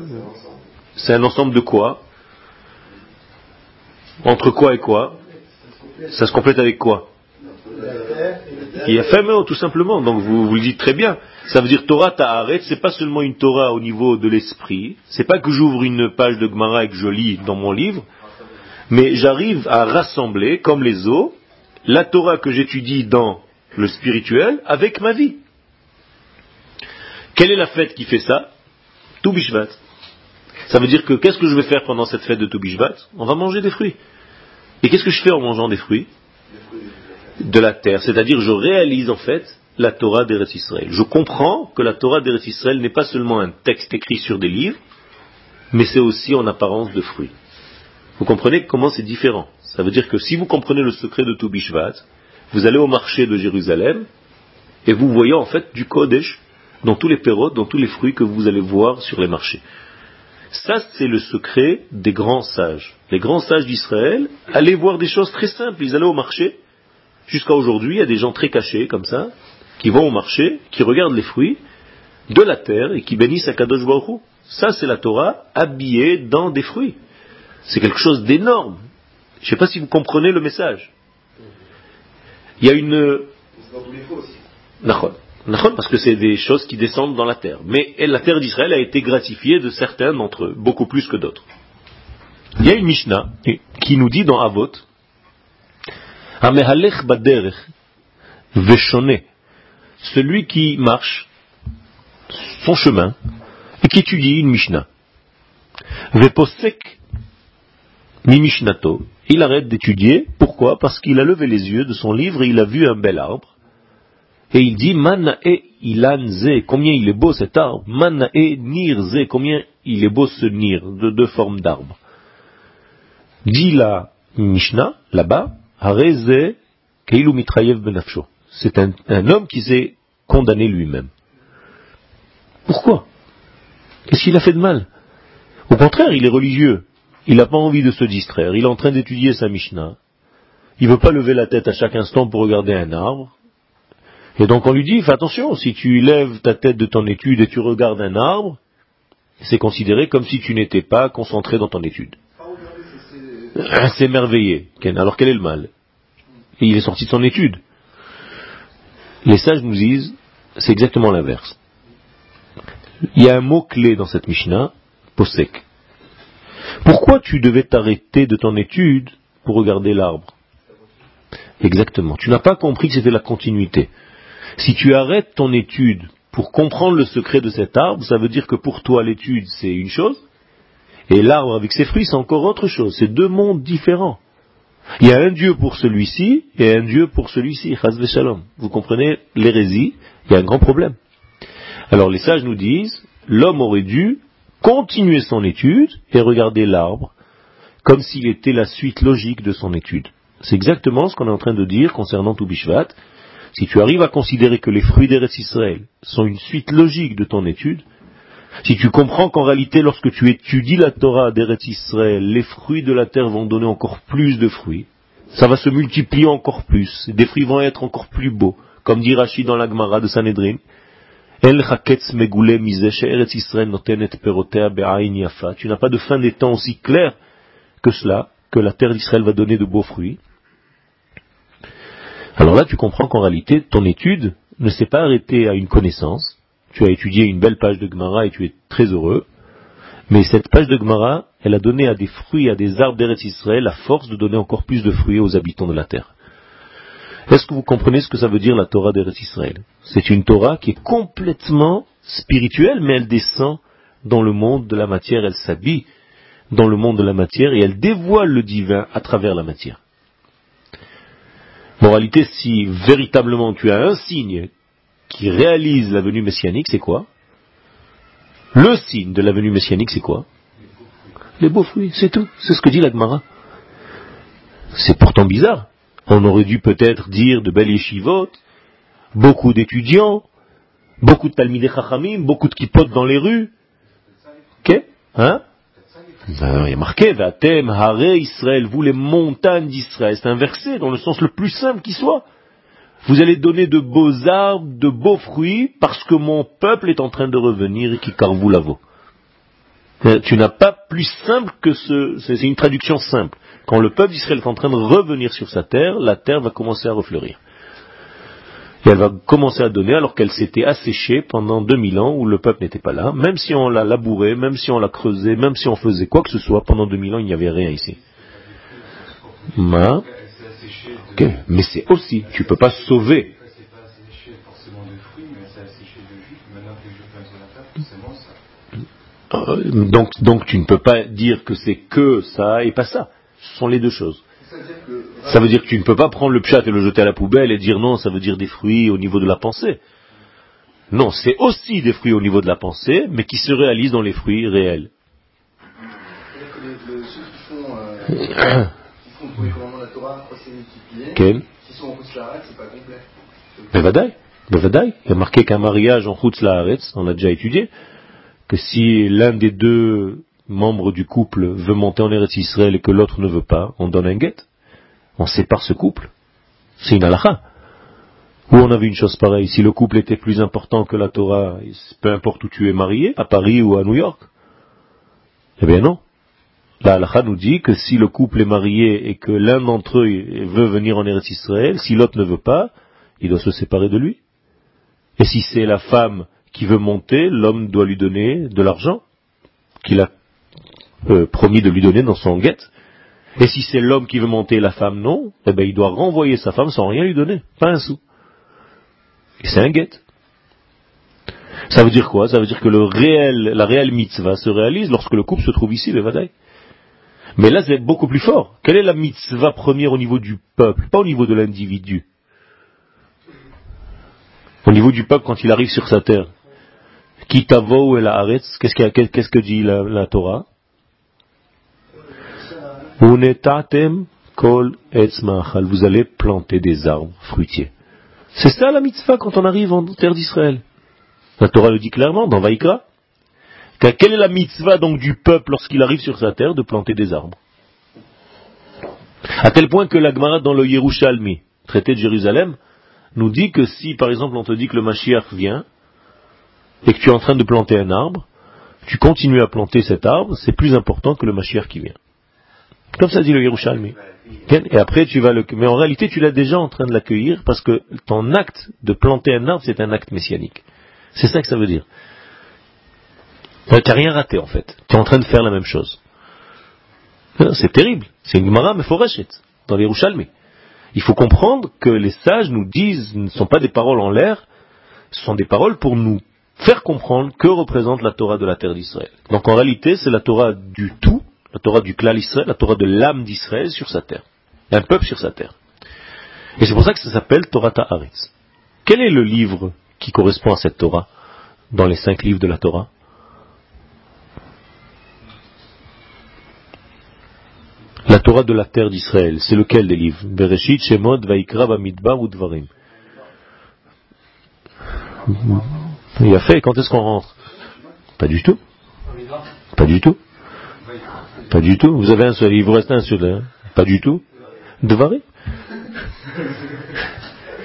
C'est un ensemble de quoi Entre quoi et quoi Ça se complète avec quoi Il y a fait tout simplement. Donc vous, le dites très bien. Ça veut dire Torah Ta'aret, c'est pas seulement une Torah au niveau de l'esprit. C'est pas que j'ouvre une page de Gemara et que je lis dans mon livre, mais j'arrive à rassembler, comme les eaux, la Torah que j'étudie dans le spirituel avec ma vie. Quelle est la fête qui fait ça? Tout ça veut dire que qu'est-ce que je vais faire pendant cette fête de Toubishvat? On va manger des fruits. Et qu'est-ce que je fais en mangeant des fruits? De la terre. C'est-à-dire je réalise en fait la Torah d'Eretz Israël. Je comprends que la Torah d'Eretz Israël n'est pas seulement un texte écrit sur des livres, mais c'est aussi en apparence de fruits. Vous comprenez comment c'est différent? Ça veut dire que si vous comprenez le secret de Toubishvat, vous allez au marché de Jérusalem et vous voyez en fait du Kodesh dans tous les pérodes, dans tous les fruits que vous allez voir sur les marchés. Ça, c'est le secret des grands sages. Les grands sages d'Israël allaient voir des choses très simples. Ils allaient au marché. Jusqu'à aujourd'hui, il y a des gens très cachés comme ça, qui vont au marché, qui regardent les fruits de la terre et qui bénissent Akadosh Baruch Ça, c'est la Torah habillée dans des fruits. C'est quelque chose d'énorme. Je ne sais pas si vous comprenez le message. Il y a une... Parce que c'est des choses qui descendent dans la terre. Mais la terre d'Israël a été gratifiée de certains d'entre eux, beaucoup plus que d'autres. Il y a une Mishnah qui nous dit dans Avot, Amehalech baderech veshone, celui qui marche son chemin et qui étudie une Mishnah. Veposek mi Mishnato, il arrête d'étudier. Pourquoi? Parce qu'il a levé les yeux de son livre et il a vu un bel arbre et il dit, Manae ilan combien il est beau cet arbre. Manae nir combien il est beau ce nir, de deux formes d'arbres. Dit la Mishnah, là-bas, C'est un, homme qui s'est condamné lui-même. Pourquoi? Qu'est-ce qu'il a fait de mal? Au contraire, il est religieux. Il n'a pas envie de se distraire. Il est en train d'étudier sa Mishnah. Il ne veut pas lever la tête à chaque instant pour regarder un arbre. Et donc on lui dit, fais attention, si tu lèves ta tête de ton étude et tu regardes un arbre, c'est considéré comme si tu n'étais pas concentré dans ton étude. C'est merveilleux. Alors quel est le mal? Il est sorti de son étude. Les sages nous disent, c'est exactement l'inverse. Il y a un mot clé dans cette Mishnah, posek. Pourquoi tu devais t'arrêter de ton étude pour regarder l'arbre? Exactement. Tu n'as pas compris que c'était la continuité. Si tu arrêtes ton étude pour comprendre le secret de cet arbre, ça veut dire que pour toi l'étude c'est une chose, et l'arbre avec ses fruits c'est encore autre chose. C'est deux mondes différents. Il y a un Dieu pour celui-ci et un Dieu pour celui-ci. Vous comprenez l'hérésie Il y a un grand problème. Alors les sages nous disent, l'homme aurait dû continuer son étude et regarder l'arbre comme s'il était la suite logique de son étude. C'est exactement ce qu'on est en train de dire concernant Toubishvat. Si tu arrives à considérer que les fruits d'Eretz Israël sont une suite logique de ton étude, si tu comprends qu'en réalité, lorsque tu étudies la Torah d'Eretz Israël, les fruits de la terre vont donner encore plus de fruits, ça va se multiplier encore plus, des fruits vont être encore plus beaux, comme dit Rachid dans la Gemara de Sanhedrin, tu n'as pas de fin des temps aussi clair que cela, que la terre d'Israël va donner de beaux fruits. Alors là, tu comprends qu'en réalité, ton étude ne s'est pas arrêtée à une connaissance. Tu as étudié une belle page de Gemara et tu es très heureux. Mais cette page de Gemara, elle a donné à des fruits, à des arbres d'Eretz Israël la force de donner encore plus de fruits aux habitants de la terre. Est-ce que vous comprenez ce que ça veut dire la Torah d'Eretz Israël? C'est une Torah qui est complètement spirituelle, mais elle descend dans le monde de la matière, elle s'habille dans le monde de la matière et elle dévoile le divin à travers la matière. Moralité, si véritablement tu as un signe qui réalise la venue messianique, c'est quoi? Le signe de la venue messianique, c'est quoi? Les beaux fruits, c'est tout. C'est ce que dit la Gemara. C'est pourtant bizarre. On aurait dû peut-être dire de belles yeshivotes, beaucoup d'étudiants, beaucoup de talmidei chachamim, beaucoup de kippot dans les rues. Ok Hein? Ben, il y a marqué, Vatem, Hare Israël, vous les montagnes d'Israël. C'est un verset dans le sens le plus simple qui soit. Vous allez donner de beaux arbres, de beaux fruits, parce que mon peuple est en train de revenir et qui car vous la vaut. Euh, tu n'as pas plus simple que ce, c'est une traduction simple. Quand le peuple d'Israël est en train de revenir sur sa terre, la terre va commencer à refleurir. Et elle va commencer à donner alors qu'elle s'était asséchée pendant 2000 ans où le peuple n'était pas là. Même si on l'a labouré, même si on l'a creusé, même si on faisait quoi que ce soit, pendant 2000 ans il n'y avait rien ici. Mais c'est aussi, tu ne peux pas sauver. Euh, donc, donc tu ne peux pas dire que c'est que ça et pas ça. Ce sont les deux choses. Ça veut dire que tu ne peux pas prendre le pchat et le jeter à la poubelle et dire non, ça veut dire des fruits au niveau de la pensée. Non, c'est aussi des fruits au niveau de la pensée, mais qui se réalisent dans les fruits réels. Sont en c'est pas complet. Il y a marqué qu'un mariage en Chutz on a déjà étudié, que si l'un des deux membres du couple veut monter en Eretz Israël et que l'autre ne veut pas, on donne un guet. On sépare ce couple. C'est une halakha. Où on avait une chose pareille, si le couple était plus important que la Torah, peu importe où tu es marié, à Paris ou à New York. Eh bien non. La halakha nous dit que si le couple est marié et que l'un d'entre eux veut venir en Eretz Israël, si l'autre ne veut pas, il doit se séparer de lui. Et si c'est la femme qui veut monter, l'homme doit lui donner de l'argent qu'il a euh, promis de lui donner dans son guette. Et si c'est l'homme qui veut monter la femme non, eh ben il doit renvoyer sa femme sans rien lui donner, pas un sou. Et c'est un guette. Ça veut dire quoi? Ça veut dire que le réel, la réelle mitzvah se réalise lorsque le couple se trouve ici, le vadaï. Mais là, c'est beaucoup plus fort. Quelle est la mitzvah première au niveau du peuple, pas au niveau de l'individu Au niveau du peuple quand il arrive sur sa terre. Kitavo et la qu'est-ce que dit la Torah? Kol Vous allez planter des arbres fruitiers. C'est ça la mitzvah quand on arrive en terre d'Israël. La Torah le dit clairement dans Vaïkra. Quelle est la mitzvah donc du peuple lorsqu'il arrive sur sa terre de planter des arbres? À tel point que la Gemara dans le Yerushalmi, traité de Jérusalem, nous dit que si par exemple on te dit que le Mashiach vient et que tu es en train de planter un arbre, tu continues à planter cet arbre, c'est plus important que le Mashiach qui vient. Comme ça dit le Yerushalmi. Et après, tu vas le. Mais en réalité, tu l'as déjà en train de l'accueillir parce que ton acte de planter un arbre, c'est un acte messianique. C'est ça que ça veut dire. Tu n'as rien raté en fait. Tu es en train de faire la même chose. C'est terrible. C'est une Gemara Meforeshet dans les Yerushalmi. Il faut comprendre que les sages nous disent, ne sont pas des paroles en l'air, ce sont des paroles pour nous faire comprendre que représente la Torah de la terre d'Israël. Donc en réalité, c'est la Torah du tout la Torah du clan Israël, la Torah de l'âme d'Israël sur sa terre. Un peuple sur sa terre. Et c'est pour ça que ça s'appelle Torah Ta'aretz. Quel est le livre qui correspond à cette Torah dans les cinq livres de la Torah? La Torah de la terre d'Israël, c'est lequel des livres? Bereshit, Shemot, Vaikra, Bamidbar ou Dvarim? Il a fait, quand est-ce qu'on rentre? Pas du tout. Pas du tout. Pas du tout. Vous avez un seul, il vous reste un seul. Hein. Pas du tout. Dvarim?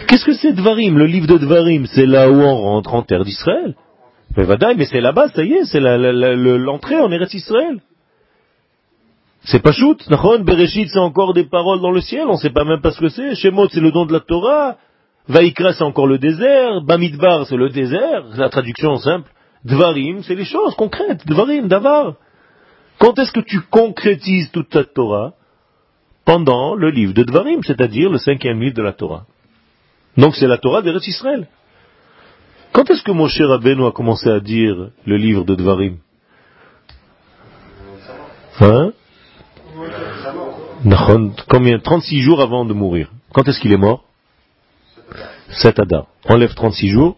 Qu'est-ce que c'est Dvarim? Le livre de Dvarim, c'est là où on rentre en terre d'Israël. Mais mais c'est là-bas, ça y est, c'est l'entrée en Eretz Israël. C'est pas shoot, Nachon, Bereshit, c'est encore des paroles dans le ciel, on sait pas même pas ce que c'est. Shemot, c'est le don de la Torah. Vaikra, c'est encore le désert. Bamidbar, c'est le désert. La traduction simple. Dvarim, c'est les choses concrètes. Dvarim, Davar. Quand est-ce que tu concrétises toute ta Torah? Pendant le livre de Dvarim, c'est-à-dire le cinquième livre de la Torah. Donc c'est la Torah d'Eretz Israël. Quand est-ce que Moshe Rabbeinu a commencé à dire le livre de Dvarim? Hein? Combien 36 jours avant de mourir. Quand est-ce qu'il est mort? 7 Adar. Enlève 36 jours.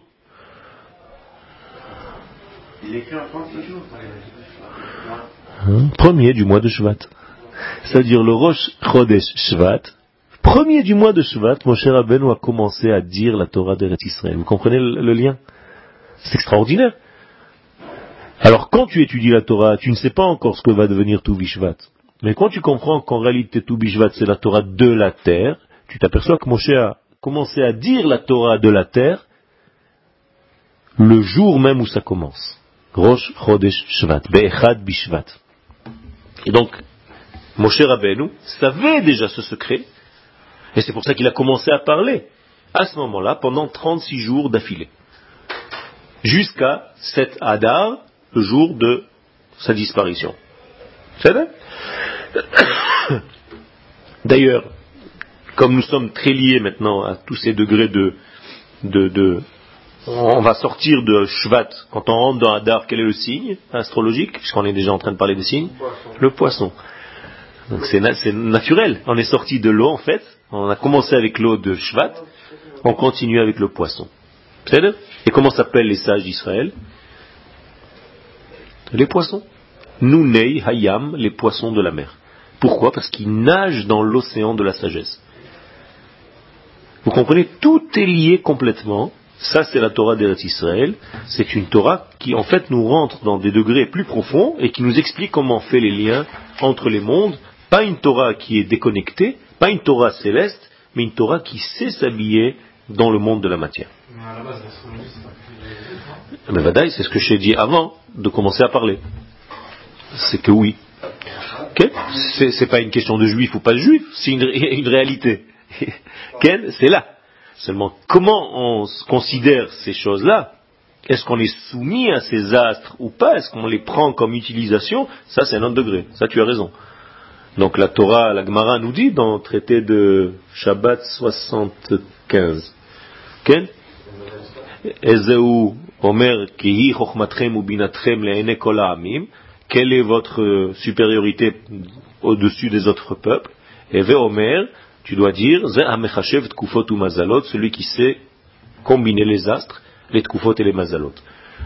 Il écrit en 36 jours. Hein? Premier du mois de Shvat. C'est-à-dire le Rosh Chodesh Shvat, premier du mois de Shvat, mon cher Rabbeinu a commencé à dire la Torah d'Eretz Israël. Vous comprenez le, lien? C'est extraordinaire. Alors quand tu étudies la Torah, tu ne sais pas encore ce que va devenir tout Bishvat. Mais quand tu comprends qu'en réalité tout Bishvat c'est la Torah de la terre, tu t'aperçois que Moshe a commencé à dire la Torah de la terre le jour même où ça commence. Rosh Chodesh Shvat, Be'echad Bishvat. Et donc, Moshe Rabbeinu savait déjà ce secret, et c'est pour ça qu'il a commencé à parler, à ce moment-là, pendant 36 jours d'affilée. Jusqu'à cet Hadar, le jour de sa disparition. D'ailleurs, comme nous sommes très liés maintenant à tous ces degrés de, de, on va sortir de Shvat, quand on rentre dans Hadar, quel est le signe astrologique, puisqu'on est déjà en train de parler des signes Le poisson. Donc c'est naturel. On est sorti de l'eau en fait. On a commencé avec l'eau de Shvat. On continue avec le poisson. Et comment s'appellent les sages d'Israël? Les poissons. Nunei Hayam, les poissons de la mer. Pourquoi? Parce qu'ils nagent dans l'océan de la sagesse. Vous comprenez? Tout est lié complètement. Ça, c'est la Torah d'Eretz Israël. C'est une Torah qui, en fait, nous rentre dans des degrés plus profonds et qui nous explique comment on fait les liens entre les mondes pas une Torah qui est déconnectée, pas une Torah céleste, mais une Torah qui sait s'habiller dans le monde de la matière. Mais Vadaï, c'est ce que j'ai dit avant de commencer à parler. C'est que oui. Okay? C'est pas une question de juif ou pas de juif, c'est une, réalité. c'est là. Seulement, comment on considère ces choses-là? Est-ce qu'on est soumis à ces astres ou pas? Est-ce qu'on les prend comme utilisation? Ça, c'est un autre degré. Ça, tu as raison. Donc la Torah, la Gemara nous dit dans le traité de Shabbat 75. Quel Omer Quelle est votre supériorité au-dessus des autres peuples Eve Omer, tu dois dire celui qui sait combiner les astres, les tkufot et les mazalot.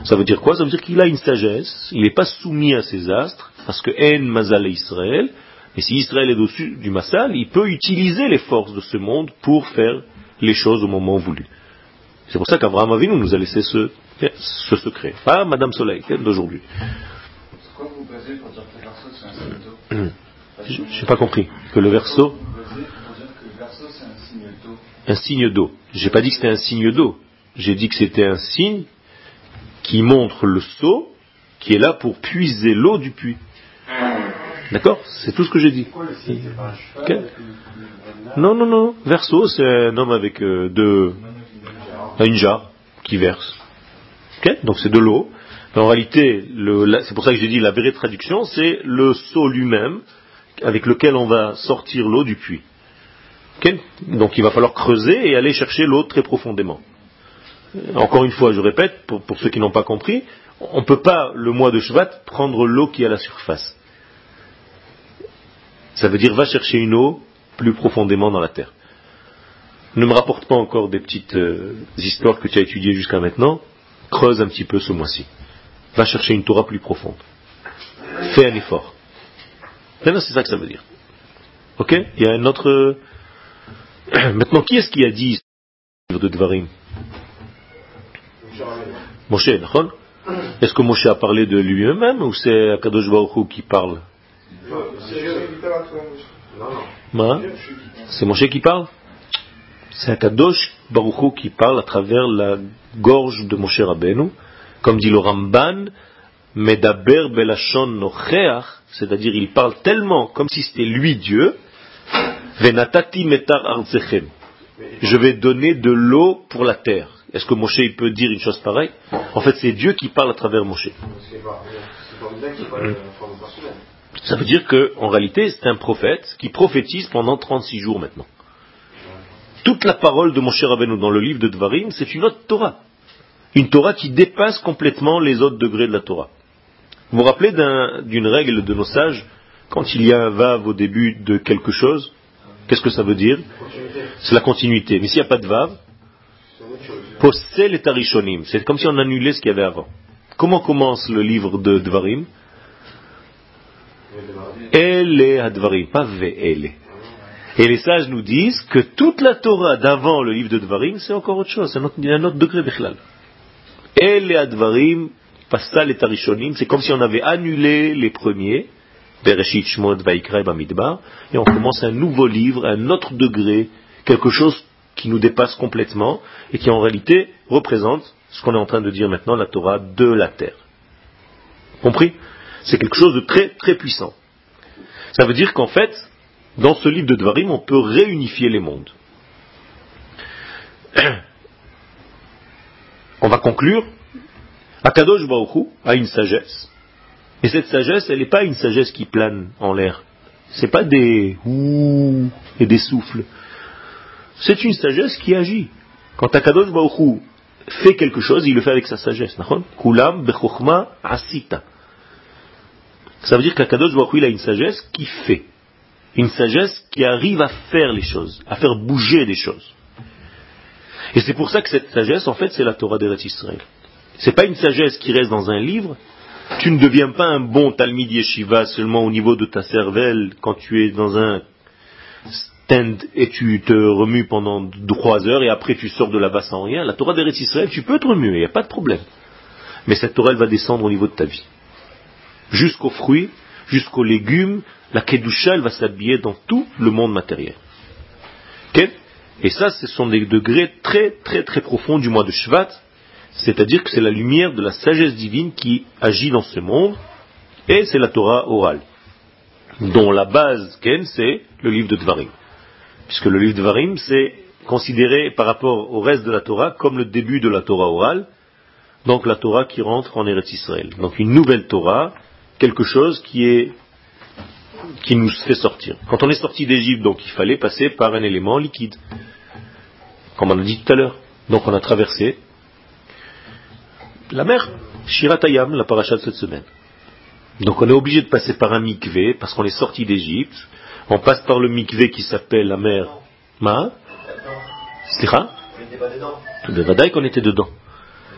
Ça veut dire quoi? Ça veut dire qu'il a une sagesse, il n'est pas soumis à ces astres, parce que en mazal Israël, et si Israël est au-dessus du Massal, il peut utiliser les forces de ce monde pour faire les choses au moment voulu. C'est pour ça qu'Abraham Avinu nous a laissé ce, ce secret. Pas Madame Soleil d'aujourd'hui. Pourquoi vous basez pour dire que le verso c'est un signe d'eau Je n'ai pas compris. Que le verso. Un signe d'eau. J'ai pas dit que c'était un signe d'eau. J'ai dit que c'était un signe qui montre le seau qui est là pour puiser l'eau du puits. D'accord? C'est tout ce que j'ai dit. Non, non, non. Verso, c'est un homme avec euh, deux, une jarre qui verse. Donc c'est de l'eau. En réalité, c'est pour ça que j'ai dit la vraie traduction, c'est le seau lui-même avec lequel on va sortir l'eau du puits. Donc il va falloir creuser et aller chercher l'eau très profondément. Encore une fois, je répète, pour, ceux qui n'ont pas compris, on ne peut pas, le mois de Shvat, prendre l'eau qui est à la surface. Ça veut dire va chercher une eau plus profondément dans la terre. Ne me rapporte pas encore des petites euh, histoires que tu as étudiées jusqu'à maintenant. Creuse un petit peu ce mois-ci. Va chercher une Torah plus profonde. Fais un effort. Maintenant, c'est ça que ça veut dire. Ok? Il y a un autre. Euh, maintenant, qui est-ce qui a dit ce livre de Dvarim? Moshe, Est-ce que Moshe a parlé de lui-même ou c'est Akadosh Baruch qui parle? C'est Moshe qui parle? C'est Akadosh Baruchou qui parle à travers la gorge de Moshe Rabbeinu, comme dit le Ramban, Medaber Belashon Nocheach, c'est-à-dire il parle tellement comme si c'était lui Dieu, Venatati Metar Arzechem. Je vais donner de l'eau pour la terre. Est-ce que Moshe peut dire une chose pareille? En fait, c'est Dieu qui parle à travers Moshe. Ça veut dire qu'en réalité, c'est un prophète qui prophétise pendant 36 jours maintenant. Toute la parole de mon cher Rabbeinu dans le livre de Dvarim, c'est une autre Torah. Une Torah qui dépasse complètement les autres degrés de la Torah. Vous vous rappelez d'une règle de nos sages Quand il y a un vav au début de quelque chose, qu'est-ce que ça veut dire? C'est la continuité. Mais s'il n'y a pas de vav, possel et tarishonim. C'est comme si on annulait ce qu'il y avait avant. Comment commence le livre de Dvarim? Elle Advarim, pas Ve'ele. Et les sages nous disent que toute la Torah d'avant le livre de Dvarim, c'est encore autre chose, c'est un autre, degré Bechlal. Elle Advarim, Passal et Tarishonim, c'est comme si on avait annulé les premiers, Bereshit, Shmod, Vaikra Bamidbar, et on commence un nouveau livre, un autre degré, quelque chose qui nous dépasse complètement, et qui en réalité représente ce qu'on est en train de dire maintenant, la Torah de la terre. Compris? C'est quelque chose de très très puissant. Ça veut dire qu'en fait, dans ce livre de Dvarim, on peut réunifier les mondes. On va conclure. Akadosh Baruch a une sagesse. Et cette sagesse, elle n'est pas une sagesse qui plane en l'air. Ce n'est pas des ouh et des souffles. C'est une sagesse qui agit. Quand Akadosh Baruch fait quelque chose, il le fait avec sa sagesse. Kulam bechokma asita. Ça veut dire qu'Akadosh Baruch il a une sagesse qui fait. Une sagesse qui arrive à faire les choses, à faire bouger des choses. Et c'est pour ça que cette sagesse, en fait, c'est la Torah d'Eretz Israël. C'est pas une sagesse qui reste dans un livre. Tu ne deviens pas un bon Talmid Yeshiva seulement au niveau de ta cervelle quand tu es dans un stand et tu te remues pendant trois heures et après tu sors de là-bas sans rien. La Torah d'Eretz Israël, tu peux te remuer, il n'y a pas de problème. Mais cette Torah, elle va descendre au niveau de ta vie. Jusqu'aux fruits, jusqu'aux légumes, la Kedusha, elle va s'habiller dans tout le monde matériel. Et ça, ce sont des degrés très très très profonds du mois de Shvat, c'est-à-dire que c'est la lumière de la sagesse divine qui agit dans ce monde, et c'est la Torah orale, dont la base, Ken, c'est le livre de Dvarim. Puisque le livre de Dvarim, c'est considéré par rapport au reste de la Torah comme le début de la Torah orale, donc la Torah qui rentre en Eretz Israël. Donc une nouvelle Torah, quelque chose qui est qui nous fait sortir. Quand on est sorti d'Égypte, donc il fallait passer par un élément liquide, comme on a dit tout à l'heure. Donc on a traversé la mer, Shiratayam, la paracha de cette semaine. Donc on est obligé de passer par un mikvé, parce qu'on est sorti d'Égypte. On passe par le mikvé qui s'appelle la mer Ma. Slicha De qu'on était dedans.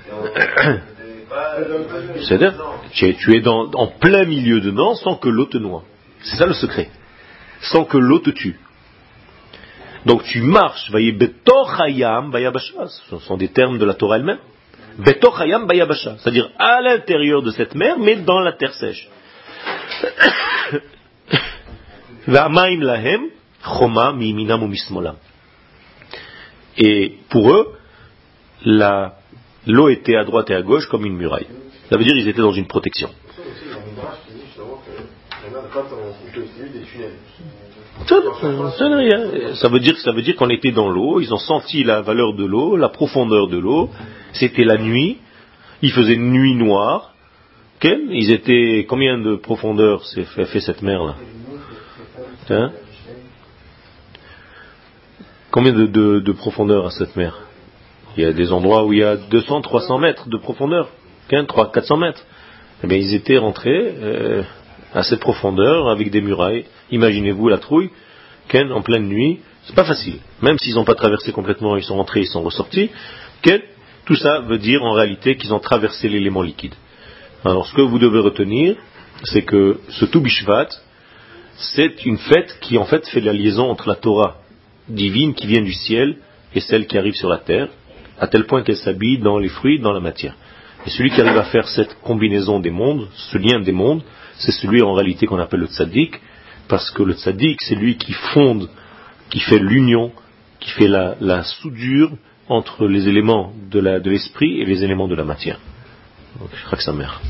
C'est-à-dire, tu es en plein milieu dedans sans que l'eau te noie. C'est ça le secret. Sans que l'eau te tue. Donc tu marches, ce sont des termes de la Torah elle-même. C'est-à-dire à l'intérieur de cette mer, mais dans la terre sèche. Et pour eux, l'eau était à droite et à gauche comme une muraille. Ça veut dire qu'ils étaient dans une protection. Ça veut dire, ça veut dire qu'on était dans l'eau, ils ont senti la valeur de l'eau, la profondeur de l'eau. C'était la nuit, il faisait nuit noire. Ils étaient combien de profondeur s'est fait, cette mer là hein? Combien de, profondeur à cette mer? Il y a des endroits où il y a 200, 300 mètres de profondeur, 300, 400 mètres. Eh bien, ils étaient rentrés. Euh, à cette profondeur avec des murailles. Imaginez-vous la trouille, Ken, en pleine nuit, c'est pas facile. Même s'ils n'ont pas traversé complètement, ils sont rentrés, ils sont ressortis. Ken, tout ça veut dire en réalité qu'ils ont traversé l'élément liquide. Alors ce que vous devez retenir, c'est que ce Toubishvat, c'est une fête qui en fait fait la liaison entre la Torah divine qui vient du ciel et celle qui arrive sur la terre, à tel point qu'elle s'habille dans les fruits, dans la matière. Et celui qui arrive à faire cette combinaison des mondes, ce lien des mondes, c'est celui en réalité qu'on appelle le tzaddik, parce que le tzaddik, c'est lui qui fonde, qui fait l'union, qui fait la, soudure entre les éléments de l'esprit et les éléments de la matière. Donc, je crois que ça mère.